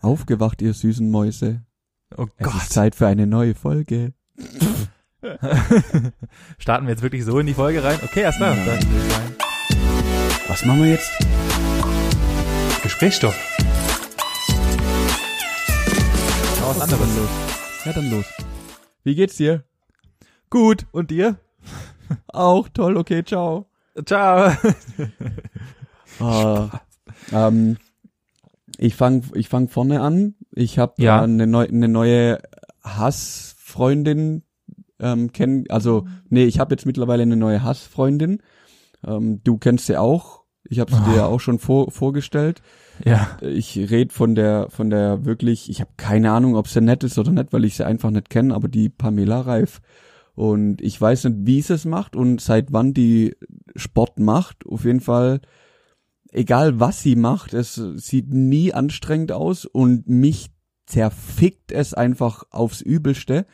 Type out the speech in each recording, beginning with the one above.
Aufgewacht, ihr süßen Mäuse. Oh Es Gott. ist Zeit für eine neue Folge. Starten wir jetzt wirklich so in die Folge rein? Okay, erst ich sagen, Was machen wir jetzt? Gesprächsstoff. noch was anderes. Ja, dann los. Wie geht's dir? Gut. Und dir? Auch toll, okay, ciao. Ciao. Ah, ähm, ich fang, ich fang vorne an. Ich habe Ja. eine, neu, eine neue Hassfreundin ähm, kennen. Also nee, ich habe jetzt mittlerweile eine neue Hassfreundin. Ähm, du kennst sie auch. Ich habe sie Oh. dir auch schon vor, vorgestellt. Ja. Ich rede von der, von der wirklich. Ich habe keine Ahnung, ob sie nett ist oder nicht, weil ich sie einfach nicht kenne. Aber die Pamela Reif. Und ich weiß nicht, wie sie es macht und seit wann die Sport macht. Auf jeden Fall egal was sie macht, es sieht nie anstrengend aus und mich zerfickt es einfach aufs Übelste.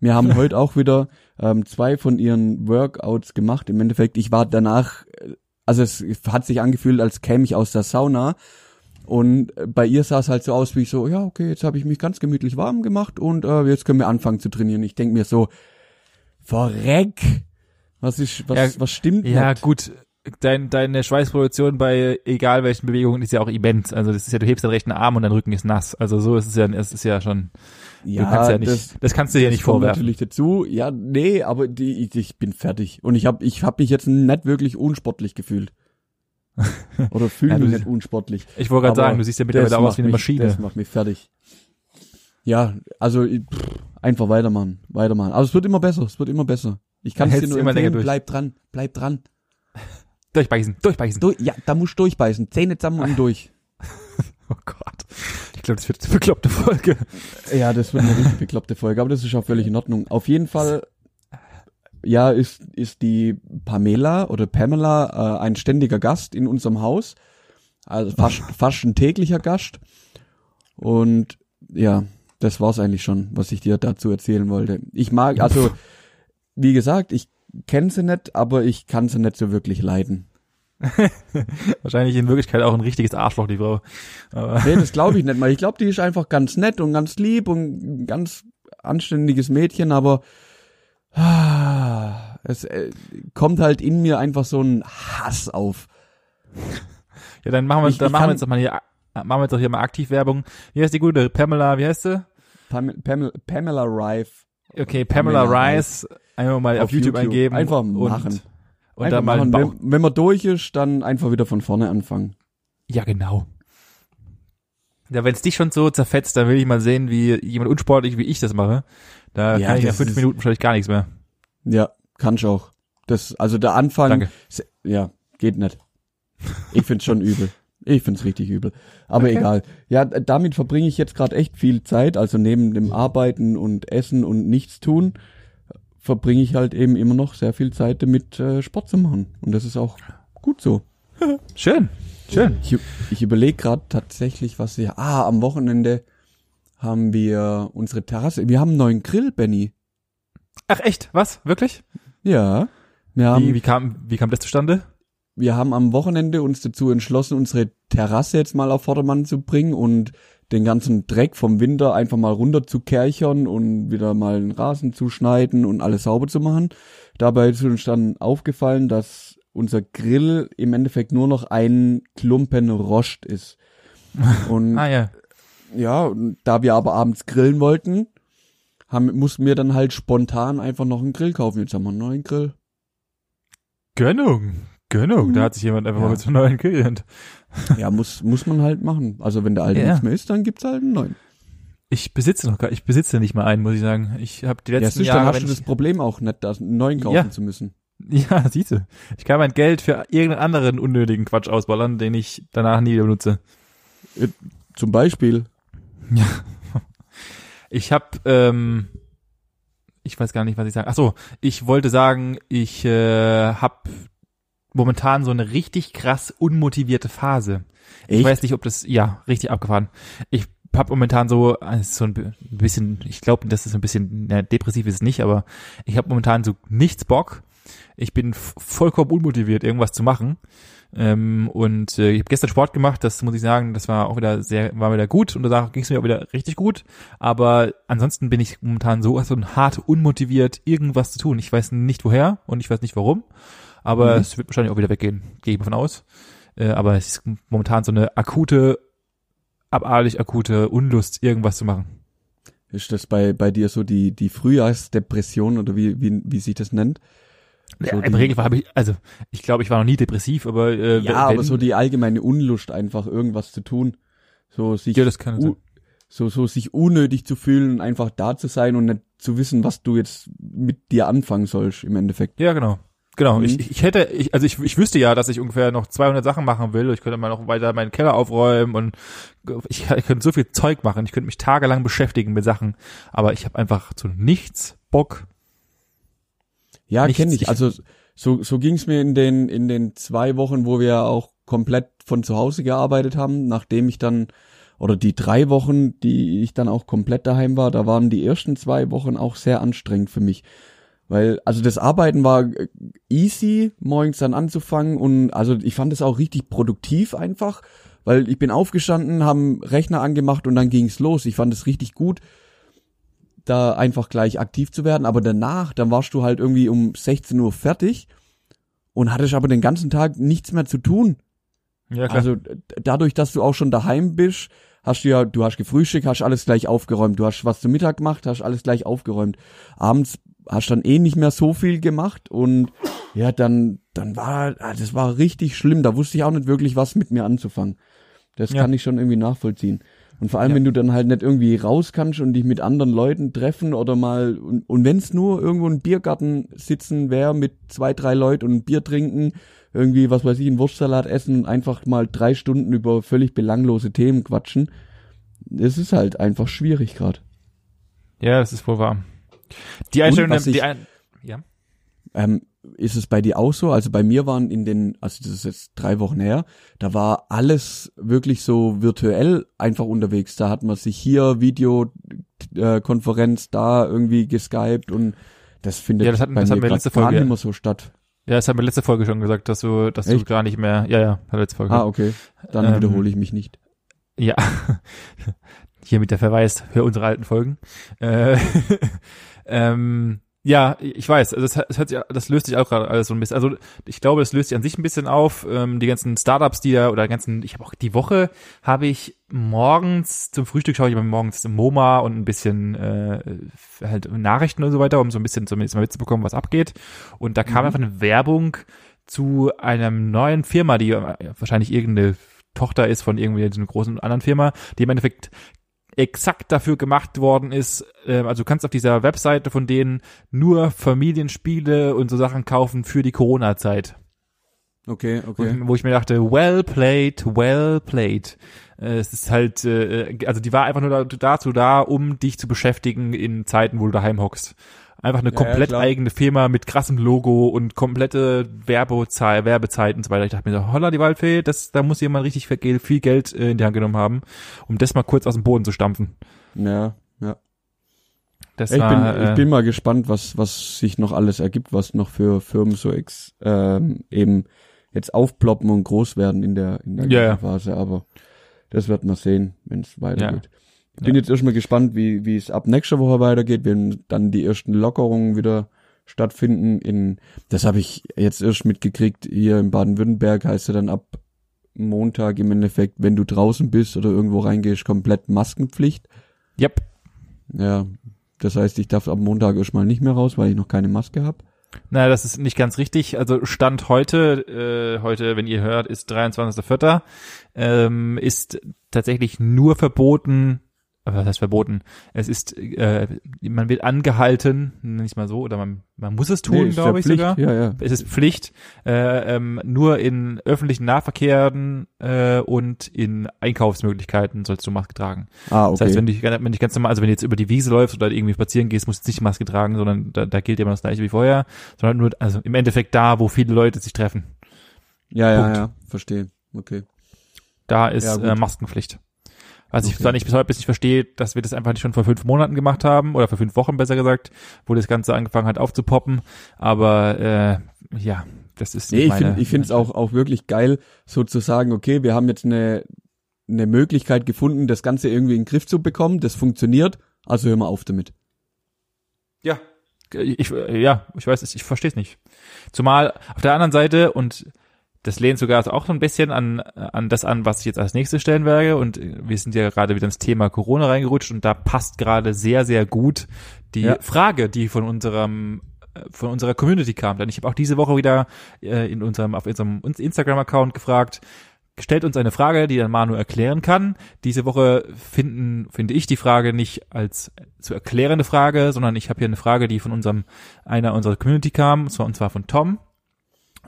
Wir haben heute auch wieder ähm, zwei von ihren Workouts gemacht. Im Endeffekt, ich war danach, also es hat sich angefühlt, als käme ich aus der Sauna. Und äh, bei ihr sah es halt so aus, wie ich so, ja, okay, jetzt habe ich mich ganz gemütlich warm gemacht und äh, jetzt können wir anfangen zu trainieren. Ich denk mir so, verreck! Was ist, was, Ja, was stimmt Ja, nicht? gut. Dein, deine Schweißproduktion bei egal welchen Bewegungen ist ja auch immens. Also das ist ja, du hebst den rechten Arm und dein Rücken ist nass. Also so ist es ja, es ist ja schon, du kannst ja nicht, das, kannst du dir das nicht vorwerfen. natürlich dazu. Ja, nee, aber die, ich, ich bin fertig. Und ich habe ich hab mich jetzt nicht wirklich unsportlich gefühlt. Oder fühle Ja, mich nicht unsportlich. Ich wollte gerade sagen, du siehst ja mittlerweile Das aus wie eine mich- Maschine. Das macht mich fertig. Ja, also pff, einfach weitermachen, weitermachen. Aber es wird immer besser, es wird immer besser. Ich kann es dir nur immer länger empfehlen, bleib dran, bleib dran. Durchbeißen, durchbeißen. Du, ja, da musst du durchbeißen, Zähne zusammen und durch. Oh Gott. Ich glaube, das wird eine bekloppte Folge. Ja, das wird eine richtig bekloppte Folge, aber das ist auch völlig in Ordnung. Auf jeden Fall, ja, ist, ist die Pamela oder Pamela äh, ein ständiger Gast in unserem Haus. Also fast, fast ein täglicher Gast. Und ja, das war's eigentlich schon, was ich dir dazu erzählen wollte. Ich mag, also, wie gesagt, ich kenne sie nicht, aber ich kann sie nicht so wirklich leiden. Wahrscheinlich in Wirklichkeit auch ein richtiges Arschloch, die Frau. Aber Nee, das glaube ich nicht mal. Ich glaube, die ist einfach ganz nett und ganz lieb und ein ganz anständiges Mädchen, aber ah, es äh, kommt halt in mir einfach so ein Hass auf. ja, dann machen wir, Ich- dann ich machen wir jetzt doch mal hier, äh, machen wir jetzt doch hier mal aktiv Werbung. Wie heißt die gute? Pamela, wie heißt sie? Pam Pamela, Pamela Rife. Okay, Pamela, Pamela Rice. Einfach mal auf, YouTube, eingeben. Einfach machen. Und Einfach dann mal einen machen. Bauch. Wenn, wenn man durch ist, dann einfach wieder von vorne anfangen. Ja, genau. Ja, wenn es dich schon so zerfetzt, dann will ich mal sehen, wie jemand unsportlich wie ich das mache. Da Ja, kann ich nach fünf ist- Minuten wahrscheinlich gar nichts mehr. Ja, kannst auch. Das, also der Anfang, Danke. ja, geht nicht. Ich find's schon übel. Ich find's richtig übel. Aber Okay. egal. Ja, damit verbringe ich jetzt gerade echt viel Zeit. Also neben dem Arbeiten und Essen und Nichtstun verbringe ich halt eben immer noch sehr viel Zeit damit, äh, Sport zu machen. Und das ist auch gut so. Schön. Schön. Ich, ich überlege gerade tatsächlich, was wir. Ah, am Wochenende haben wir unsere Terrasse. Wir haben einen neuen Grill, Benny. Ach echt? Was? Wirklich? Ja. Wir haben, Wie, wie kam, wie kam das zustande? wir haben am Wochenende uns dazu entschlossen, unsere Terrasse jetzt mal auf Vordermann zu bringen und den ganzen Dreck vom Winter einfach mal runter zu kerchern und wieder mal den Rasen zu schneiden und alles sauber zu machen. Dabei ist uns dann aufgefallen, dass unser Grill im Endeffekt nur noch ein Klumpen Rost ist. Und Ah ja. ja, da wir aber abends grillen wollten, haben, mussten wir dann halt spontan einfach noch einen Grill kaufen. Jetzt haben wir einen neuen Grill. Gönnung. Gönnung. Da hat sich jemand einfach Ja. mal mit so einem neuen gelernt. Ja, muss, muss man halt machen. Also wenn der alte Ja. nichts mehr ist, dann gibt's halt einen neuen. Ich besitze noch gar, ich besitze nicht mal einen, muss ich sagen. Ich habe die Ja, letzten siehst, dann Jahre, hast du das Problem auch nicht, da einen neuen kaufen Ja. zu müssen. ja, siehst du. Ich kann mein Geld für irgendeinen anderen unnötigen Quatsch ausballern, den ich danach nie benutze. Zum Beispiel. Ich habe, ähm, ich weiß gar nicht, was ich sage. Ach so, ich wollte sagen, ich äh, habe momentan so eine richtig krass unmotivierte Phase. Ich Echt? weiß nicht, ob das, ja, richtig abgefahren. Ich habe momentan so, äh, so ein bi- bisschen, ich glaube, das ist ein bisschen, ja, depressiv ist es nicht, aber ich habe momentan so nichts Bock. Ich bin vollkommen unmotiviert, irgendwas zu machen. Ähm, und äh, ich habe gestern Sport gemacht, das muss ich sagen, das war auch wieder sehr, war wieder gut und danach ging es mir auch wieder richtig gut. Aber ansonsten bin ich momentan so, so hart unmotiviert, irgendwas zu tun. Ich weiß nicht woher und ich weiß nicht warum. Aber mhm. es wird wahrscheinlich auch wieder weggehen, gehe ich mal von aus. Äh, aber es ist momentan so eine akute, abartig akute Unlust, irgendwas zu machen. Ist das bei, bei dir so die, die Frühjahrsdepression oder wie, wie, wie sich das nennt? So ja, Im Regelfall habe ich, also ich glaube, ich war noch nie depressiv, aber äh, ja, wenn, aber so die allgemeine Unlust einfach irgendwas zu tun, so sich ja, das kann sein. so so sich unnötig zu fühlen, einfach da zu sein und nicht zu wissen, was du jetzt mit dir anfangen sollst im Endeffekt. Ja, genau. Genau, mhm. ich, ich hätte, ich, also ich, ich wüsste ja, dass ich ungefähr noch 200 Sachen machen will. Ich könnte mal noch weiter meinen Keller aufräumen und ich, ich könnte so viel Zeug machen. Ich könnte mich tagelang beschäftigen mit Sachen, aber ich habe einfach zu nichts Bock. Ja, kenne ich. Also so, so ging es mir in den, in den zwei Wochen, wo wir auch komplett von zu Hause gearbeitet haben, nachdem ich dann, oder die drei Wochen, die ich dann auch komplett daheim war, da waren die ersten zwei Wochen auch sehr anstrengend für mich. Weil, also das Arbeiten war easy, morgens dann anzufangen und also ich fand es auch richtig produktiv einfach, weil ich bin aufgestanden, haben Rechner angemacht und dann ging's los. Ich fand es richtig gut da einfach gleich aktiv zu werden. Aber danach, dann warst du halt irgendwie um 16 Uhr fertig und hattest aber den ganzen Tag nichts mehr zu tun. Ja, klar. Also dadurch, dass du auch schon daheim bist, hast du ja, du hast gefrühstückt, hast alles gleich aufgeräumt. Du hast was zum Mittag gemacht, hast alles gleich aufgeräumt. Abends hast dann eh nicht mehr so viel gemacht und ja, dann, dann war, ah, das war richtig schlimm. Da wusste ich auch nicht wirklich, was mit mir anzufangen. Das ja. kann ich schon irgendwie nachvollziehen. Und vor allem, ja. wenn du dann halt nicht irgendwie raus kannst und dich mit anderen Leuten treffen oder mal, und, und wenn es nur irgendwo im Biergarten sitzen wäre mit zwei, drei Leuten und Bier trinken, irgendwie, was weiß ich, einen Wurstsalat essen, einfach mal drei Stunden über völlig belanglose Themen quatschen, es ist halt einfach schwierig gerade. Ja, das ist wohl wahr. Die Einstellung, ich, die ein, ja. Ähm, ist es bei dir auch so? Also bei mir waren in den, also das ist jetzt drei Wochen her, da war alles wirklich so virtuell einfach unterwegs. Da hat man sich hier Videokonferenz, äh, da irgendwie geskypt und das findet ja, das hat, bei das mir, mir letzte Folge, gar nicht mehr so statt. Ja, das hat mir letzte Folge schon gesagt, dass du, dass Echt? du gar nicht mehr, ja, ja, letzte Folge. Ah, okay. Dann ähm, wiederhole ich mich nicht. Ja. Hier mit der Verweis für unsere alten Folgen. Äh, ähm, ja, ich weiß, also das, das, hört sich, das löst sich auch gerade alles so ein bisschen. Also ich glaube, das löst sich an sich ein bisschen auf. Ähm, die ganzen Startups, die da oder ganzen, ich habe auch die Woche habe ich morgens zum Frühstück schaue ich immer morgens MoMA und ein bisschen äh, halt Nachrichten und so weiter, um so ein bisschen zumindest mal mitzubekommen, was abgeht. Und da kam mhm. einfach eine Werbung zu einer neuen Firma, die äh, wahrscheinlich irgendeine Tochter ist von irgendwie so einer großen anderen Firma, die im Endeffekt exakt dafür gemacht worden ist. Äh, also du kannst auf dieser Webseite von denen nur Familienspiele und so Sachen kaufen für die Corona-Zeit. Okay, okay. Wo, wo, ich mir dachte, well played, well played. Äh, es ist halt, äh, also die war einfach nur dazu da, um dich zu beschäftigen in Zeiten, wo du daheim hockst. Einfach eine komplett ja, eigene Firma mit krassem Logo und komplette Werbezeit, Werbezeit und so weiter. Ich dachte mir so, holla die Waldfee, das, da muss jemand richtig viel Geld äh, in die Hand genommen haben, um das mal kurz aus dem Boden zu stampfen. Ja, ja. Das ich, war, bin, äh, ich bin mal gespannt, was, was sich noch alles ergibt, was noch für Firmen so ex, ähm, eben jetzt aufploppen und groß werden in der, in der ja, Phase, aber das wird man sehen, wenn es weitergeht. Ja. Ich bin jetzt erstmal gespannt, wie, wie es ab nächster Woche weitergeht, wenn dann die ersten Lockerungen wieder stattfinden. In, das habe ich jetzt erst mitgekriegt, hier in Baden-Württemberg heißt ja dann ab Montag im Endeffekt, wenn du draußen bist oder irgendwo reingehst, komplett Maskenpflicht. Yep. Ja, das heißt, ich darf ab Montag erstmal nicht mehr raus, weil ich noch keine Maske habe. Naja, das ist nicht ganz richtig. Also Stand heute, äh, heute, wenn ihr hört, ist 23.04., ähm, ist tatsächlich nur verboten, was heißt verboten? Es ist, äh, man wird angehalten, nicht mal so, oder man, man muss es tun, nee, glaube ich Pflicht. sogar. Ja, ja. Es ist Pflicht, äh, ähm, nur in öffentlichen Nahverkehren äh, und in Einkaufsmöglichkeiten sollst du Maske tragen. Ah, okay. Das heißt, wenn du, wenn du ganz normal, also wenn du jetzt über die Wiese läufst oder irgendwie spazieren gehst, musst du nicht Maske tragen, sondern da, da gilt immer das gleiche wie vorher, sondern nur, also im Endeffekt da, wo viele Leute sich treffen. Ja, Punkt. ja, ja, verstehe. Okay. Da ist ja, äh, Maskenpflicht. Was ich zwar nicht bis heute bis nicht verstehe, dass wir das einfach nicht schon vor fünf Monaten gemacht haben oder vor fünf Wochen besser gesagt, wo das Ganze angefangen hat aufzupoppen. Aber äh, ja, das ist Nee, ich finde ich finde es auch auch wirklich geil, so zu sagen, okay, wir haben jetzt eine eine Möglichkeit gefunden, das Ganze irgendwie in den Griff zu bekommen, das funktioniert, also hören wir auf damit. Ja, ich, ja, ich weiß es, ich verstehe es nicht. Zumal auf der anderen Seite, und das lehnt sogar auch so ein bisschen an, an das an, was ich jetzt als nächstes stellen werde. Und wir sind ja gerade wieder ins Thema Corona reingerutscht und da passt gerade sehr, sehr gut die Ja. Frage, die von unserem äh, von unserer Community kam. Denn ich habe auch diese Woche wieder äh, in unserem auf unserem Instagram-Account gefragt, stellt uns eine Frage, die dann Manu erklären kann. Diese Woche finden, finde ich die Frage nicht als zu erklärende Frage, sondern ich habe hier eine Frage, die von unserem, einer unserer Community kam, und zwar, und zwar von Tom.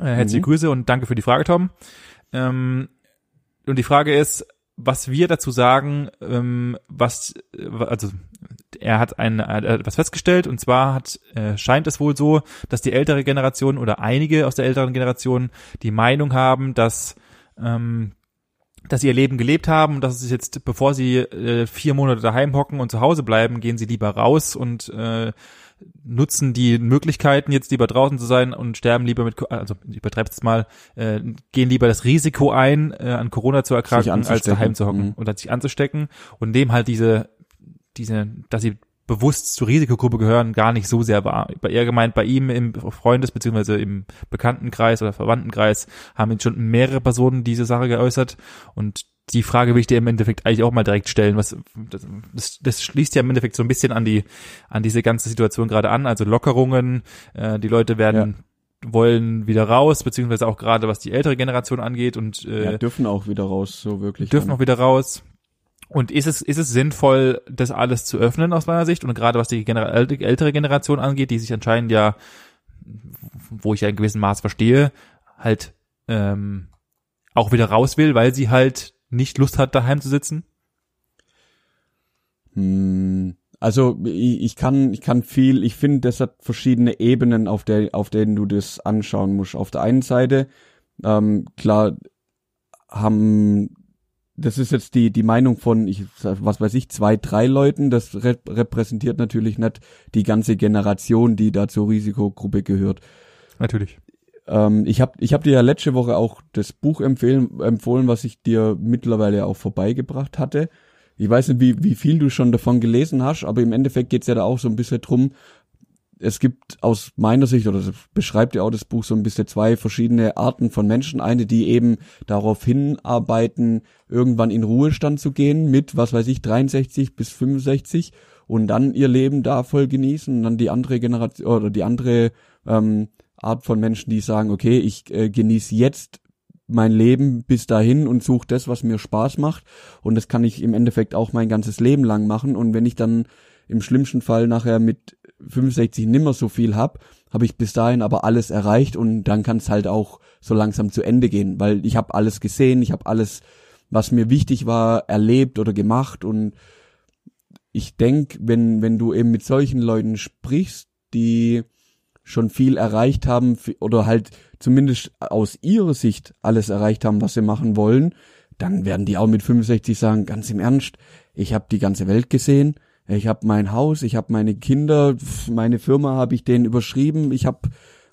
Äh, herzliche Mhm. Grüße und danke für die Frage, Tom. Ähm, und die Frage ist, was wir dazu sagen, ähm, was, äh, also er hat ein, etwas festgestellt und zwar hat, äh, scheint es wohl so, dass die ältere Generation oder einige aus der älteren Generation die Meinung haben, dass ähm, dass sie ihr Leben gelebt haben und dass es jetzt, bevor sie äh, vier Monate daheim hocken und zu Hause bleiben, gehen sie lieber raus und äh, nutzen die Möglichkeiten, jetzt lieber draußen zu sein und sterben lieber mit, also ich übertreibe es mal, äh, gehen lieber das Risiko ein, äh, an Corona zu erkranken, als daheim zu hocken Mhm. oder sich anzustecken und nehmen halt diese, diese, dass sie bewusst zur Risikogruppe gehören, gar nicht so sehr wahr. Bei eher gemeint, bei ihm im Freundes- bzw. im Bekanntenkreis oder Verwandtenkreis haben jetzt schon mehrere Personen diese Sache geäußert und die Frage will ich dir im Endeffekt eigentlich auch mal direkt stellen. Was das, das, schließt ja im Endeffekt so ein bisschen an die an diese ganze Situation gerade an. Also Lockerungen, äh, die Leute werden wollen wieder raus, beziehungsweise auch gerade was die ältere Generation angeht und äh, ja, dürfen auch wieder raus, so wirklich. dürfen dann. auch wieder raus. Und ist es, ist es sinnvoll, das alles zu öffnen aus meiner Sicht? Und gerade was die Genera älte- ältere Generation angeht, die sich anscheinend ja, wo ich ja in gewissem Maß verstehe, halt ähm, auch wieder raus will, weil sie halt nicht Lust hat, daheim zu sitzen? Hm, Also ich, ich kann ich kann viel, ich finde, das hat verschiedene Ebenen, auf der auf denen du das anschauen musst. Auf der einen Seite ähm, klar haben das ist jetzt die die Meinung von ich sag, was weiß ich zwei drei Leuten. Das rep repräsentiert natürlich nicht die ganze Generation, die da zur Risikogruppe gehört. Natürlich. Ähm, ich habe ich hab dir ja letzte Woche auch das Buch empfehlen, empfohlen, was ich dir mittlerweile auch vorbeigebracht hatte. Ich weiß nicht, wie, wie viel du schon davon gelesen hast, aber im Endeffekt geht's ja da auch so ein bisschen drum, es gibt aus meiner Sicht, oder das beschreibt ja auch das Buch so ein bisschen zwei verschiedene Arten von Menschen. Eine, die eben darauf hinarbeiten, irgendwann in Ruhestand zu gehen mit, was weiß ich, 63 bis 65 und dann ihr Leben da voll genießen. Und dann die andere Generation oder die andere ähm, Art von Menschen, die sagen, okay, ich äh, genieße jetzt mein Leben bis dahin und suche das, was mir Spaß macht. Und das kann ich im Endeffekt auch mein ganzes Leben lang machen. Und wenn ich dann im schlimmsten Fall nachher mit 65 nimmer so viel hab, habe ich bis dahin aber alles erreicht und dann kann es halt auch so langsam zu Ende gehen, weil ich habe alles gesehen, ich habe alles, was mir wichtig war, erlebt oder gemacht und ich denk, wenn wenn du eben mit solchen Leuten sprichst, die schon viel erreicht haben oder halt zumindest aus ihrer Sicht alles erreicht haben, was sie machen wollen, dann werden die auch mit 65 sagen, ganz im Ernst, ich habe die ganze Welt gesehen, ich habe mein Haus, ich habe meine Kinder, meine Firma habe ich denen überschrieben, ich habe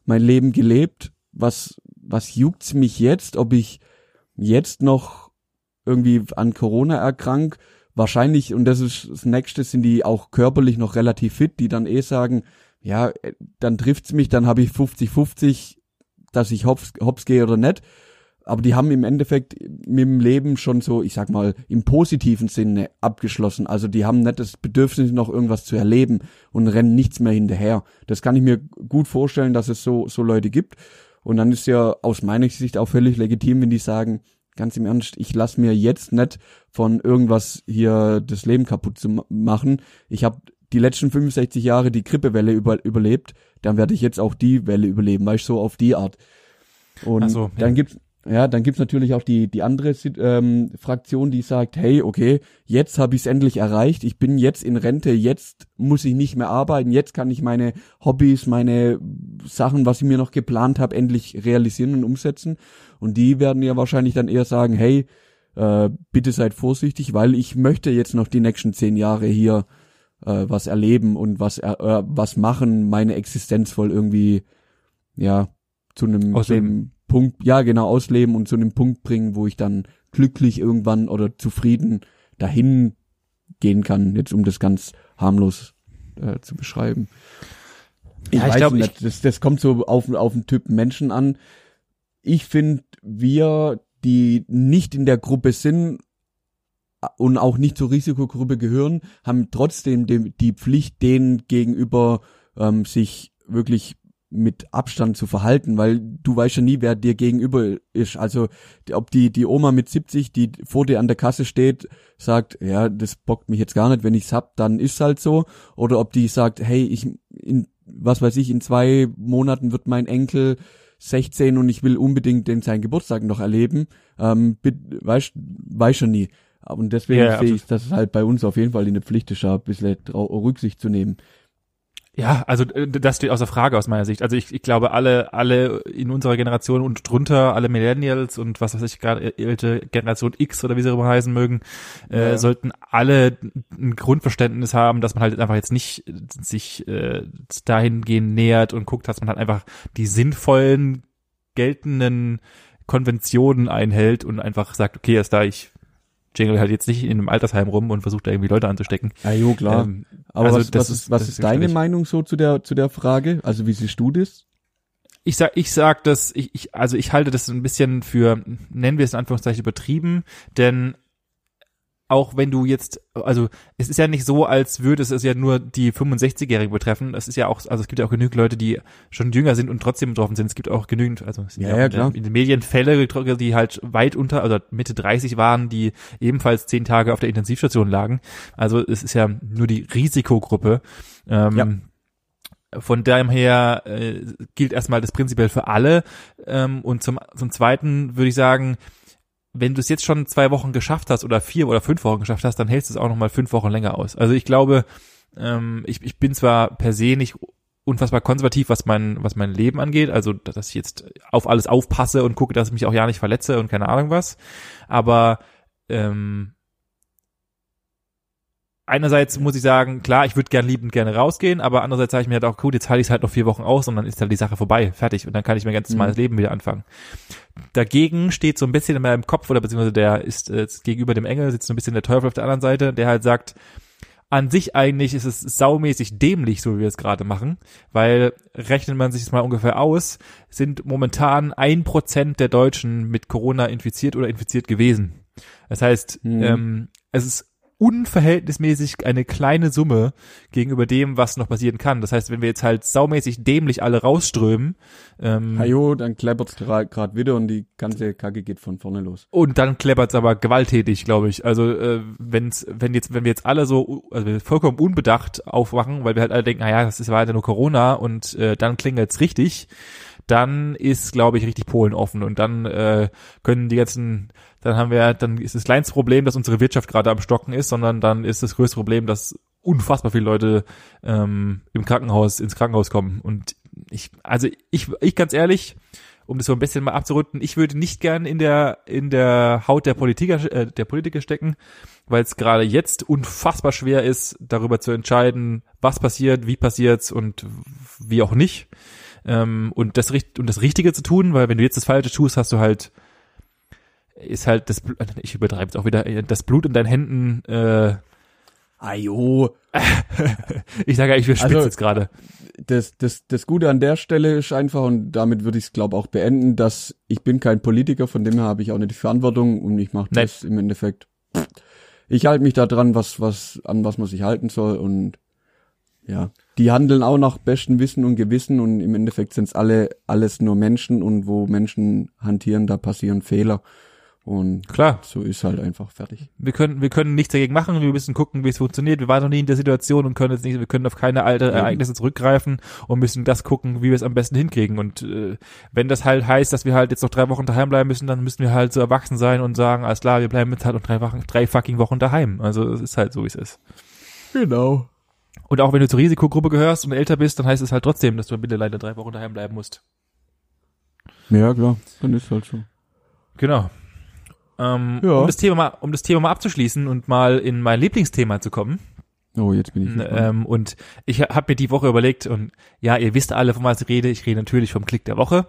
mein Leben gelebt. Was was juckt's mich jetzt, ob ich jetzt noch irgendwie an Corona erkrank? Wahrscheinlich und das ist das nächste sind die auch körperlich noch relativ fit, die dann eh sagen, ja, äh, dann trifft's mich, dann habe ich 50 50, dass ich hops hops gehe oder nicht aber die haben im Endeffekt mit dem Leben schon so, ich sag mal, im positiven Sinne abgeschlossen. Also die haben nicht das Bedürfnis, noch irgendwas zu erleben und rennen nichts mehr hinterher. Das kann ich mir gut vorstellen, dass es so, so Leute gibt. Und dann ist ja aus meiner Sicht auch völlig legitim, wenn die sagen, ganz im Ernst, ich lass mir jetzt nicht von irgendwas hier das Leben kaputt zu ma- machen. Ich habe die letzten 65 Jahre die Grippewelle über, überlebt, dann werde ich jetzt auch die Welle überleben, weißt du, so auf die Art. Und so, dann ja. gibt's ja, dann gibt's natürlich auch die die andere ähm, Fraktion, die sagt, hey, okay, jetzt habe ich es endlich erreicht, ich bin jetzt in Rente, jetzt muss ich nicht mehr arbeiten, jetzt kann ich meine Hobbys, meine Sachen, was ich mir noch geplant habe, endlich realisieren und umsetzen. Und die werden ja wahrscheinlich dann eher sagen, hey, äh, bitte seid vorsichtig, weil ich möchte jetzt noch die nächsten zehn Jahre hier äh, was erleben und was äh, was machen, meine Existenz voll irgendwie ja zu einem, zu einem Punkt, ja genau ausleben und zu einem Punkt bringen, wo ich dann glücklich irgendwann oder zufrieden dahin gehen kann, jetzt um das ganz harmlos äh, zu beschreiben. Ich, ja, ich glaube, das, das kommt so auf, auf den Typ Menschen an. Ich finde, wir, die nicht in der Gruppe sind und auch nicht zur Risikogruppe gehören, haben trotzdem dem, die Pflicht, denen gegenüber ähm, sich wirklich mit Abstand zu verhalten, weil du weißt ja nie, wer dir gegenüber ist. Also ob die die Oma mit 70, die vor dir an der Kasse steht, sagt, ja, das bockt mich jetzt gar nicht, wenn ich's hab, dann ist halt so, oder ob die sagt, hey, ich in was weiß ich, in zwei Monaten wird mein Enkel 16 und ich will unbedingt den seinen Geburtstag noch erleben, ähm, weiß weiß schon nie. Und deswegen ja, sehe ich, dass es halt bei uns auf jeden Fall in der Pflicht ist, ein bisschen Rücksicht zu nehmen. Ja, also äh, das steht außer Frage aus meiner Sicht. Also ich, ich glaube, alle, alle in unserer Generation und drunter, alle Millennials und was weiß ich gerade, ältere Generation X oder wie sie immer heißen mögen, äh, ja. sollten alle ein Grundverständnis haben, dass man halt einfach jetzt nicht sich äh, dahingehend nähert und guckt, dass man halt einfach die sinnvollen, geltenden Konventionen einhält und einfach sagt, okay, erst da ich jingle halt jetzt nicht in einem Altersheim rum und versucht da irgendwie Leute anzustecken. Ja, jo, klar. Ähm, Aber also was, was ist, was ist deine Meinung so zu der, zu der Frage? Also wie siehst du das? Ich sag, ich sag das, ich, ich, also ich halte das ein bisschen für, nennen wir es in Anführungszeichen übertrieben, denn auch wenn du jetzt, also es ist ja nicht so, als würde es ja nur die 65-Jährigen betreffen. Es ist ja auch, also es gibt ja auch genügend Leute, die schon jünger sind und trotzdem betroffen sind. Es gibt auch genügend, also es sind ja, ja, ja klar. in den Medien Fälle, die halt weit unter, also Mitte 30 waren, die ebenfalls zehn Tage auf der Intensivstation lagen. Also es ist ja nur die Risikogruppe. Ähm, ja. Von daher äh, gilt erstmal das prinzipiell für alle. Ähm, und zum, zum Zweiten würde ich sagen, wenn du es jetzt schon zwei Wochen geschafft hast oder vier oder fünf Wochen geschafft hast, dann hältst du es auch noch mal fünf Wochen länger aus. Also ich glaube, ähm, ich, ich bin zwar per se nicht unfassbar konservativ, was mein, was mein Leben angeht, also dass ich jetzt auf alles aufpasse und gucke, dass ich mich auch ja nicht verletze und keine Ahnung was, aber ähm, einerseits muss ich sagen, klar, ich würde gern liebend gerne rausgehen, aber andererseits sage ich mir halt auch, gut, jetzt halte ich es halt noch vier Wochen aus und dann ist halt die Sache vorbei, fertig und dann kann ich mein ganzes mhm. normales Leben wieder anfangen. Dagegen steht so ein bisschen in meinem Kopf oder beziehungsweise der ist äh, gegenüber dem Engel sitzt so ein bisschen der Teufel auf der anderen Seite, der halt sagt, an sich eigentlich ist es saumäßig dämlich, so wie wir es gerade machen, weil rechnet man sich das mal ungefähr aus, sind momentan ein Prozent der Deutschen mit Corona infiziert oder infiziert gewesen. Das heißt, mhm. ähm, es ist unverhältnismäßig eine kleine Summe gegenüber dem, was noch passieren kann. Das heißt, wenn wir jetzt halt saumäßig dämlich alle rausströmen, ähm, Hajo, dann kleppert's gerade wieder und die ganze Kacke geht von vorne los. Und dann kleppert's aber gewalttätig, glaube ich. Also äh, wenn's, wenn jetzt, wenn wir jetzt alle so, also vollkommen unbedacht aufwachen, weil wir halt alle denken, naja, das ist weiter nur Corona und äh, dann klingelt's richtig, dann ist, glaube ich, richtig Polen offen und dann äh, können die ganzen, dann haben wir, dann ist das kleinste Problem, dass unsere Wirtschaft gerade am Stocken ist, sondern dann ist das größte Problem, dass unfassbar viele Leute ähm, im Krankenhaus ins Krankenhaus kommen. Und ich, also ich, ich ganz ehrlich, um das so ein bisschen mal abzurunden, ich würde nicht gern in der in der Haut der Politiker äh, der Politiker stecken, weil es gerade jetzt unfassbar schwer ist, darüber zu entscheiden, was passiert, wie passiert's und wie auch nicht. Ähm, und das und das Richtige zu tun, weil wenn du jetzt das Falsche tust, hast du halt ist halt das ich übertreibe jetzt auch wieder das Blut in deinen Händen äh, Ajo. ich sage eigentlich, wir spitzen also, jetzt gerade. Das, das, das Gute an der Stelle ist einfach, und damit würde ich es, glaube auch beenden, dass ich bin kein Politiker, von dem her habe ich auch nicht die Verantwortung und ich mache das im Endeffekt. Ich halte mich da dran, was, was, an was man sich halten soll und ja, die handeln auch nach bestem Wissen und Gewissen und im Endeffekt sind es alle alles nur Menschen und wo Menschen hantieren, da passieren Fehler. Und klar, so ist halt einfach fertig. Wir können, wir können nichts dagegen machen. Wir müssen gucken, wie es funktioniert. Wir waren noch nie in der Situation und können jetzt nicht, wir können auf keine alte Ereignisse zurückgreifen und müssen das gucken, wie wir es am besten hinkriegen. Und äh, wenn das halt heißt, dass wir halt jetzt noch drei Wochen daheim bleiben müssen, dann müssen wir halt so erwachsen sein und sagen, alles klar, wir bleiben jetzt halt noch drei Wochen, drei fucking Wochen daheim. Also es ist halt so, wie es ist. Genau. Und auch wenn du zur Risikogruppe gehörst und älter bist, dann heißt es halt trotzdem, dass du bitte leider drei Wochen daheim bleiben musst. Ja, klar. Dann ist halt so. Genau. Ähm, Ja. um, das Thema mal, um das Thema mal abzuschließen und mal in mein Lieblingsthema zu kommen. Oh, jetzt bin ich. Ähm, und ich habe mir die Woche überlegt, und ja, ihr wisst alle, von was ich rede. Ich rede natürlich vom Klick der Woche.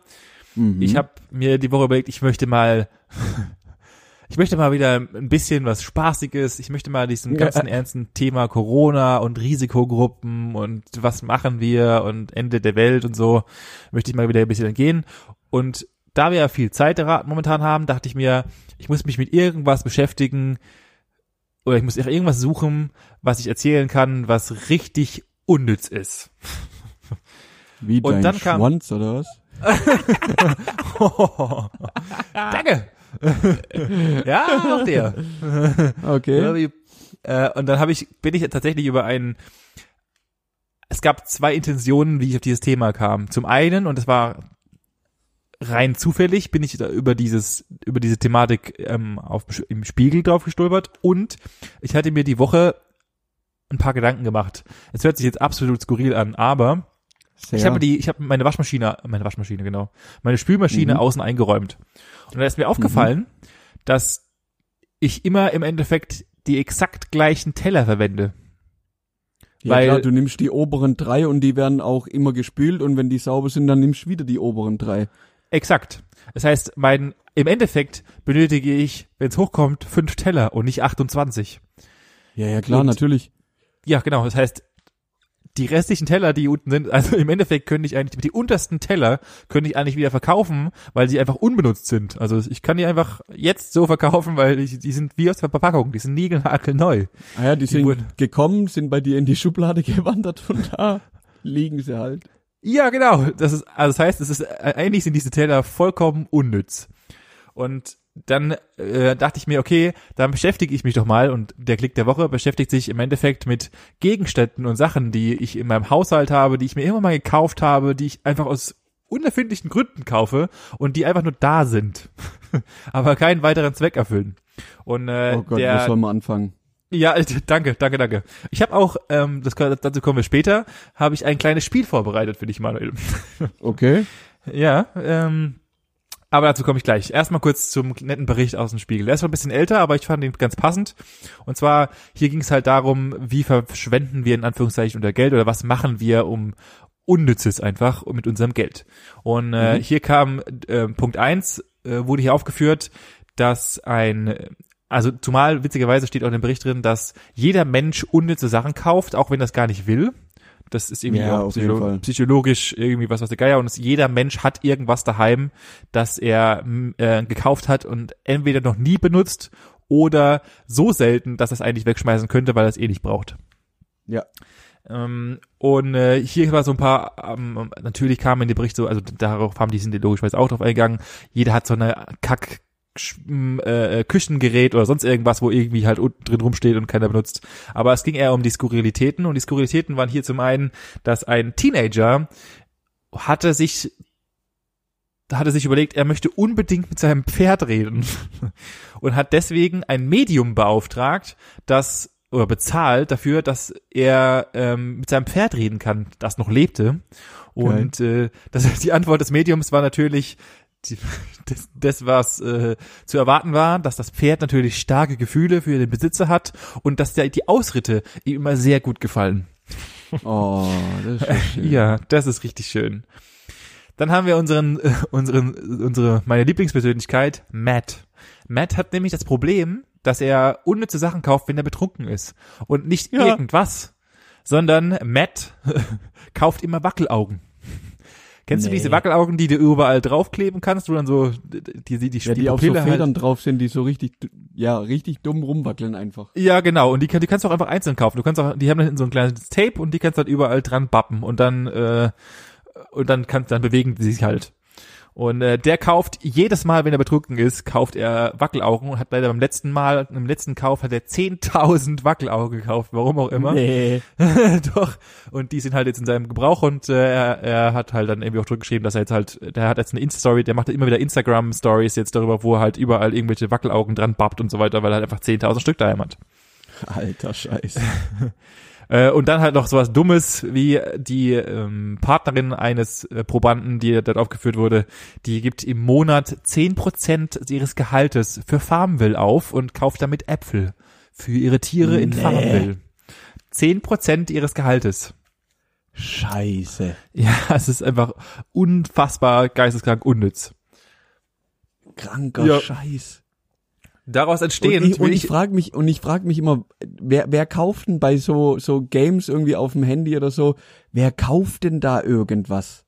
Mhm. Ich habe mir die Woche überlegt, ich möchte mal, ich möchte mal wieder ein bisschen was Spaßiges. Ich möchte mal diesem Ja. ganzen ernsten Thema Corona und Risikogruppen und was machen wir und Ende der Welt und so, möchte ich mal wieder ein bisschen entgehen. Und da wir ja viel Zeit momentan haben, dachte ich mir, ich muss mich mit irgendwas beschäftigen oder ich muss irgendwas suchen, was ich erzählen kann, was richtig unnütz ist. Wie und dein dann kam- Schwanz oder was? Danke. ja, auch der. Okay. Äh, und dann habe ich, bin ich tatsächlich über einen, es gab zwei Intentionen, wie ich auf dieses Thema kam. Zum einen, und das war rein zufällig, bin ich da über dieses, über diese Thematik ähm, auf, im Spiegel drauf gestolpert und ich hatte mir die Woche ein paar Gedanken gemacht. Es hört sich jetzt absolut skurril an, aber Sehr. ich habe die, ich habe meine Waschmaschine, meine Waschmaschine, genau, meine Spülmaschine Mhm. außen eingeräumt. Und da ist mir aufgefallen, dass ich immer im Endeffekt die exakt gleichen Teller verwende. ja, weil- klar, du nimmst die oberen drei und die werden auch immer gespült und wenn die sauber sind, dann nimmst du wieder die oberen drei. Exakt. Das heißt, mein, im Endeffekt benötige ich, wenn es hochkommt, fünf Teller und nicht 28. Ja, ja, klar, Und- natürlich. Ja, genau. Das heißt, die restlichen Teller, die unten sind, also im Endeffekt könnte ich eigentlich, die untersten Teller könnte ich eigentlich wieder verkaufen, weil sie einfach unbenutzt sind. Also ich kann die einfach jetzt so verkaufen, weil ich, die sind wie aus der Verpackung, die sind niegelnagelneu. Ah ja, die, sind wurden- gekommen, sind bei dir in die Schublade gewandert und da liegen sie halt. Ja, genau. Das ist, also das heißt, es ist, äh, eigentlich sind diese Teller vollkommen unnütz. Und dann äh, dachte ich mir, okay, dann beschäftige ich mich doch mal und der Klick der Woche beschäftigt sich im Endeffekt mit Gegenständen und Sachen, die ich in meinem Haushalt habe, die ich mir immer mal gekauft habe, die ich einfach aus unerfindlichen Gründen kaufe und die einfach nur da sind, aber keinen weiteren Zweck erfüllen. Und äh, Oh Gott, wo der, soll man anfangen? Ja, äh, danke, danke, danke. Ich habe auch, ähm, das, dazu kommen wir später, habe ich ein kleines Spiel vorbereitet für dich, Manuel. Okay. Ja, ähm, aber dazu komme ich gleich. Erstmal kurz zum netten Bericht aus dem Spiegel. Der ist schon ein bisschen älter, aber ich fand ihn ganz passend. Und zwar, hier ging es halt darum, wie verschwenden wir in Anführungszeichen unser Geld oder was machen wir, um Unnützes einfach mit unserem Geld. Und äh, Mhm. hier kam äh, Punkt eins äh, wurde hier aufgeführt, dass ein also zumal witzigerweise steht auch in dem Bericht drin, dass jeder Mensch unnütze Sachen kauft, auch wenn das gar nicht will. Das ist irgendwie Ja, auch auf jeden psycho Fall. psychologisch irgendwie was was der Geier und jeder Mensch hat irgendwas daheim, das er m, äh, gekauft hat und entweder noch nie benutzt oder so selten, dass er es eigentlich wegschmeißen könnte, weil er es eh nicht braucht. Ja. Ähm, und äh, hier war so ein paar, ähm, natürlich kamen in den Bericht so, also darauf haben die sind logischerweise auch drauf eingegangen, jeder hat so eine Kack äh, Küchengerät oder sonst irgendwas, wo irgendwie halt unten drin rumsteht und keiner benutzt. Aber es ging eher um die Skurrilitäten und die Skurrilitäten waren hier zum einen, dass ein Teenager hatte sich hatte sich überlegt, er möchte unbedingt mit seinem Pferd reden und hat deswegen ein Medium beauftragt, das oder bezahlt dafür, dass er ähm, mit seinem Pferd reden kann, das noch lebte. Und äh, das, die Antwort des Mediums war natürlich die, das, das, was äh, zu erwarten war, dass das Pferd natürlich starke Gefühle für den Besitzer hat und dass der, die Ausritte ihm immer sehr gut gefallen. Oh, das ist schön. Ja, das ist richtig schön. Dann haben wir unseren, äh, unseren, unsere, meine Lieblingspersönlichkeit, Matt. Matt hat nämlich das Problem, dass er unnütze Sachen kauft, wenn er betrunken ist. Und nicht Ja. irgendwas, sondern Matt kauft immer Wackelaugen. Kennst du Nee. diese Wackelaugen, die du überall draufkleben kannst, wo dann so die, die, die, Ja, die auf so halt- Federn drauf sind, die so richtig, ja, richtig dumm rumwackeln einfach. Ja, genau. Und die, die kannst du auch einfach einzeln kaufen. Du kannst auch, die haben dann so ein kleines Tape und die kannst du halt überall dran bappen und dann äh, und dann kannst dann bewegen die sich halt. Und äh, der kauft jedes Mal, wenn er betrunken ist, kauft er Wackelaugen und hat leider beim letzten Mal, im letzten Kauf hat er 10.000 Wackelaugen gekauft, warum auch immer. Nee. Doch. Und die sind halt jetzt in seinem Gebrauch und äh, er, er hat halt dann irgendwie auch drüber geschrieben, dass er jetzt halt, der hat jetzt eine Insta-Story, der macht immer wieder Instagram-Stories jetzt darüber, wo er halt überall irgendwelche Wackelaugen dran babbt und so weiter, weil er halt einfach 10.000 Stück daheim hat. Alter Scheiß. Äh, und dann halt noch sowas Dummes wie die ähm, Partnerin eines äh, Probanden, die dort aufgeführt wurde, die gibt im Monat zehn Prozent ihres Gehaltes für Farmville auf und kauft damit Äpfel für ihre Tiere in Nee. Farmville. Zehn Prozent ihres Gehaltes. Scheiße. Ja, es ist einfach unfassbar geisteskrank unnütz. Kranker Ja. Scheiß. Daraus Und entstehend ich, und will ich frage mich und ich frage mich immer, wer wer kauft denn bei so so Games irgendwie auf dem Handy oder so, wer kauft denn da irgendwas?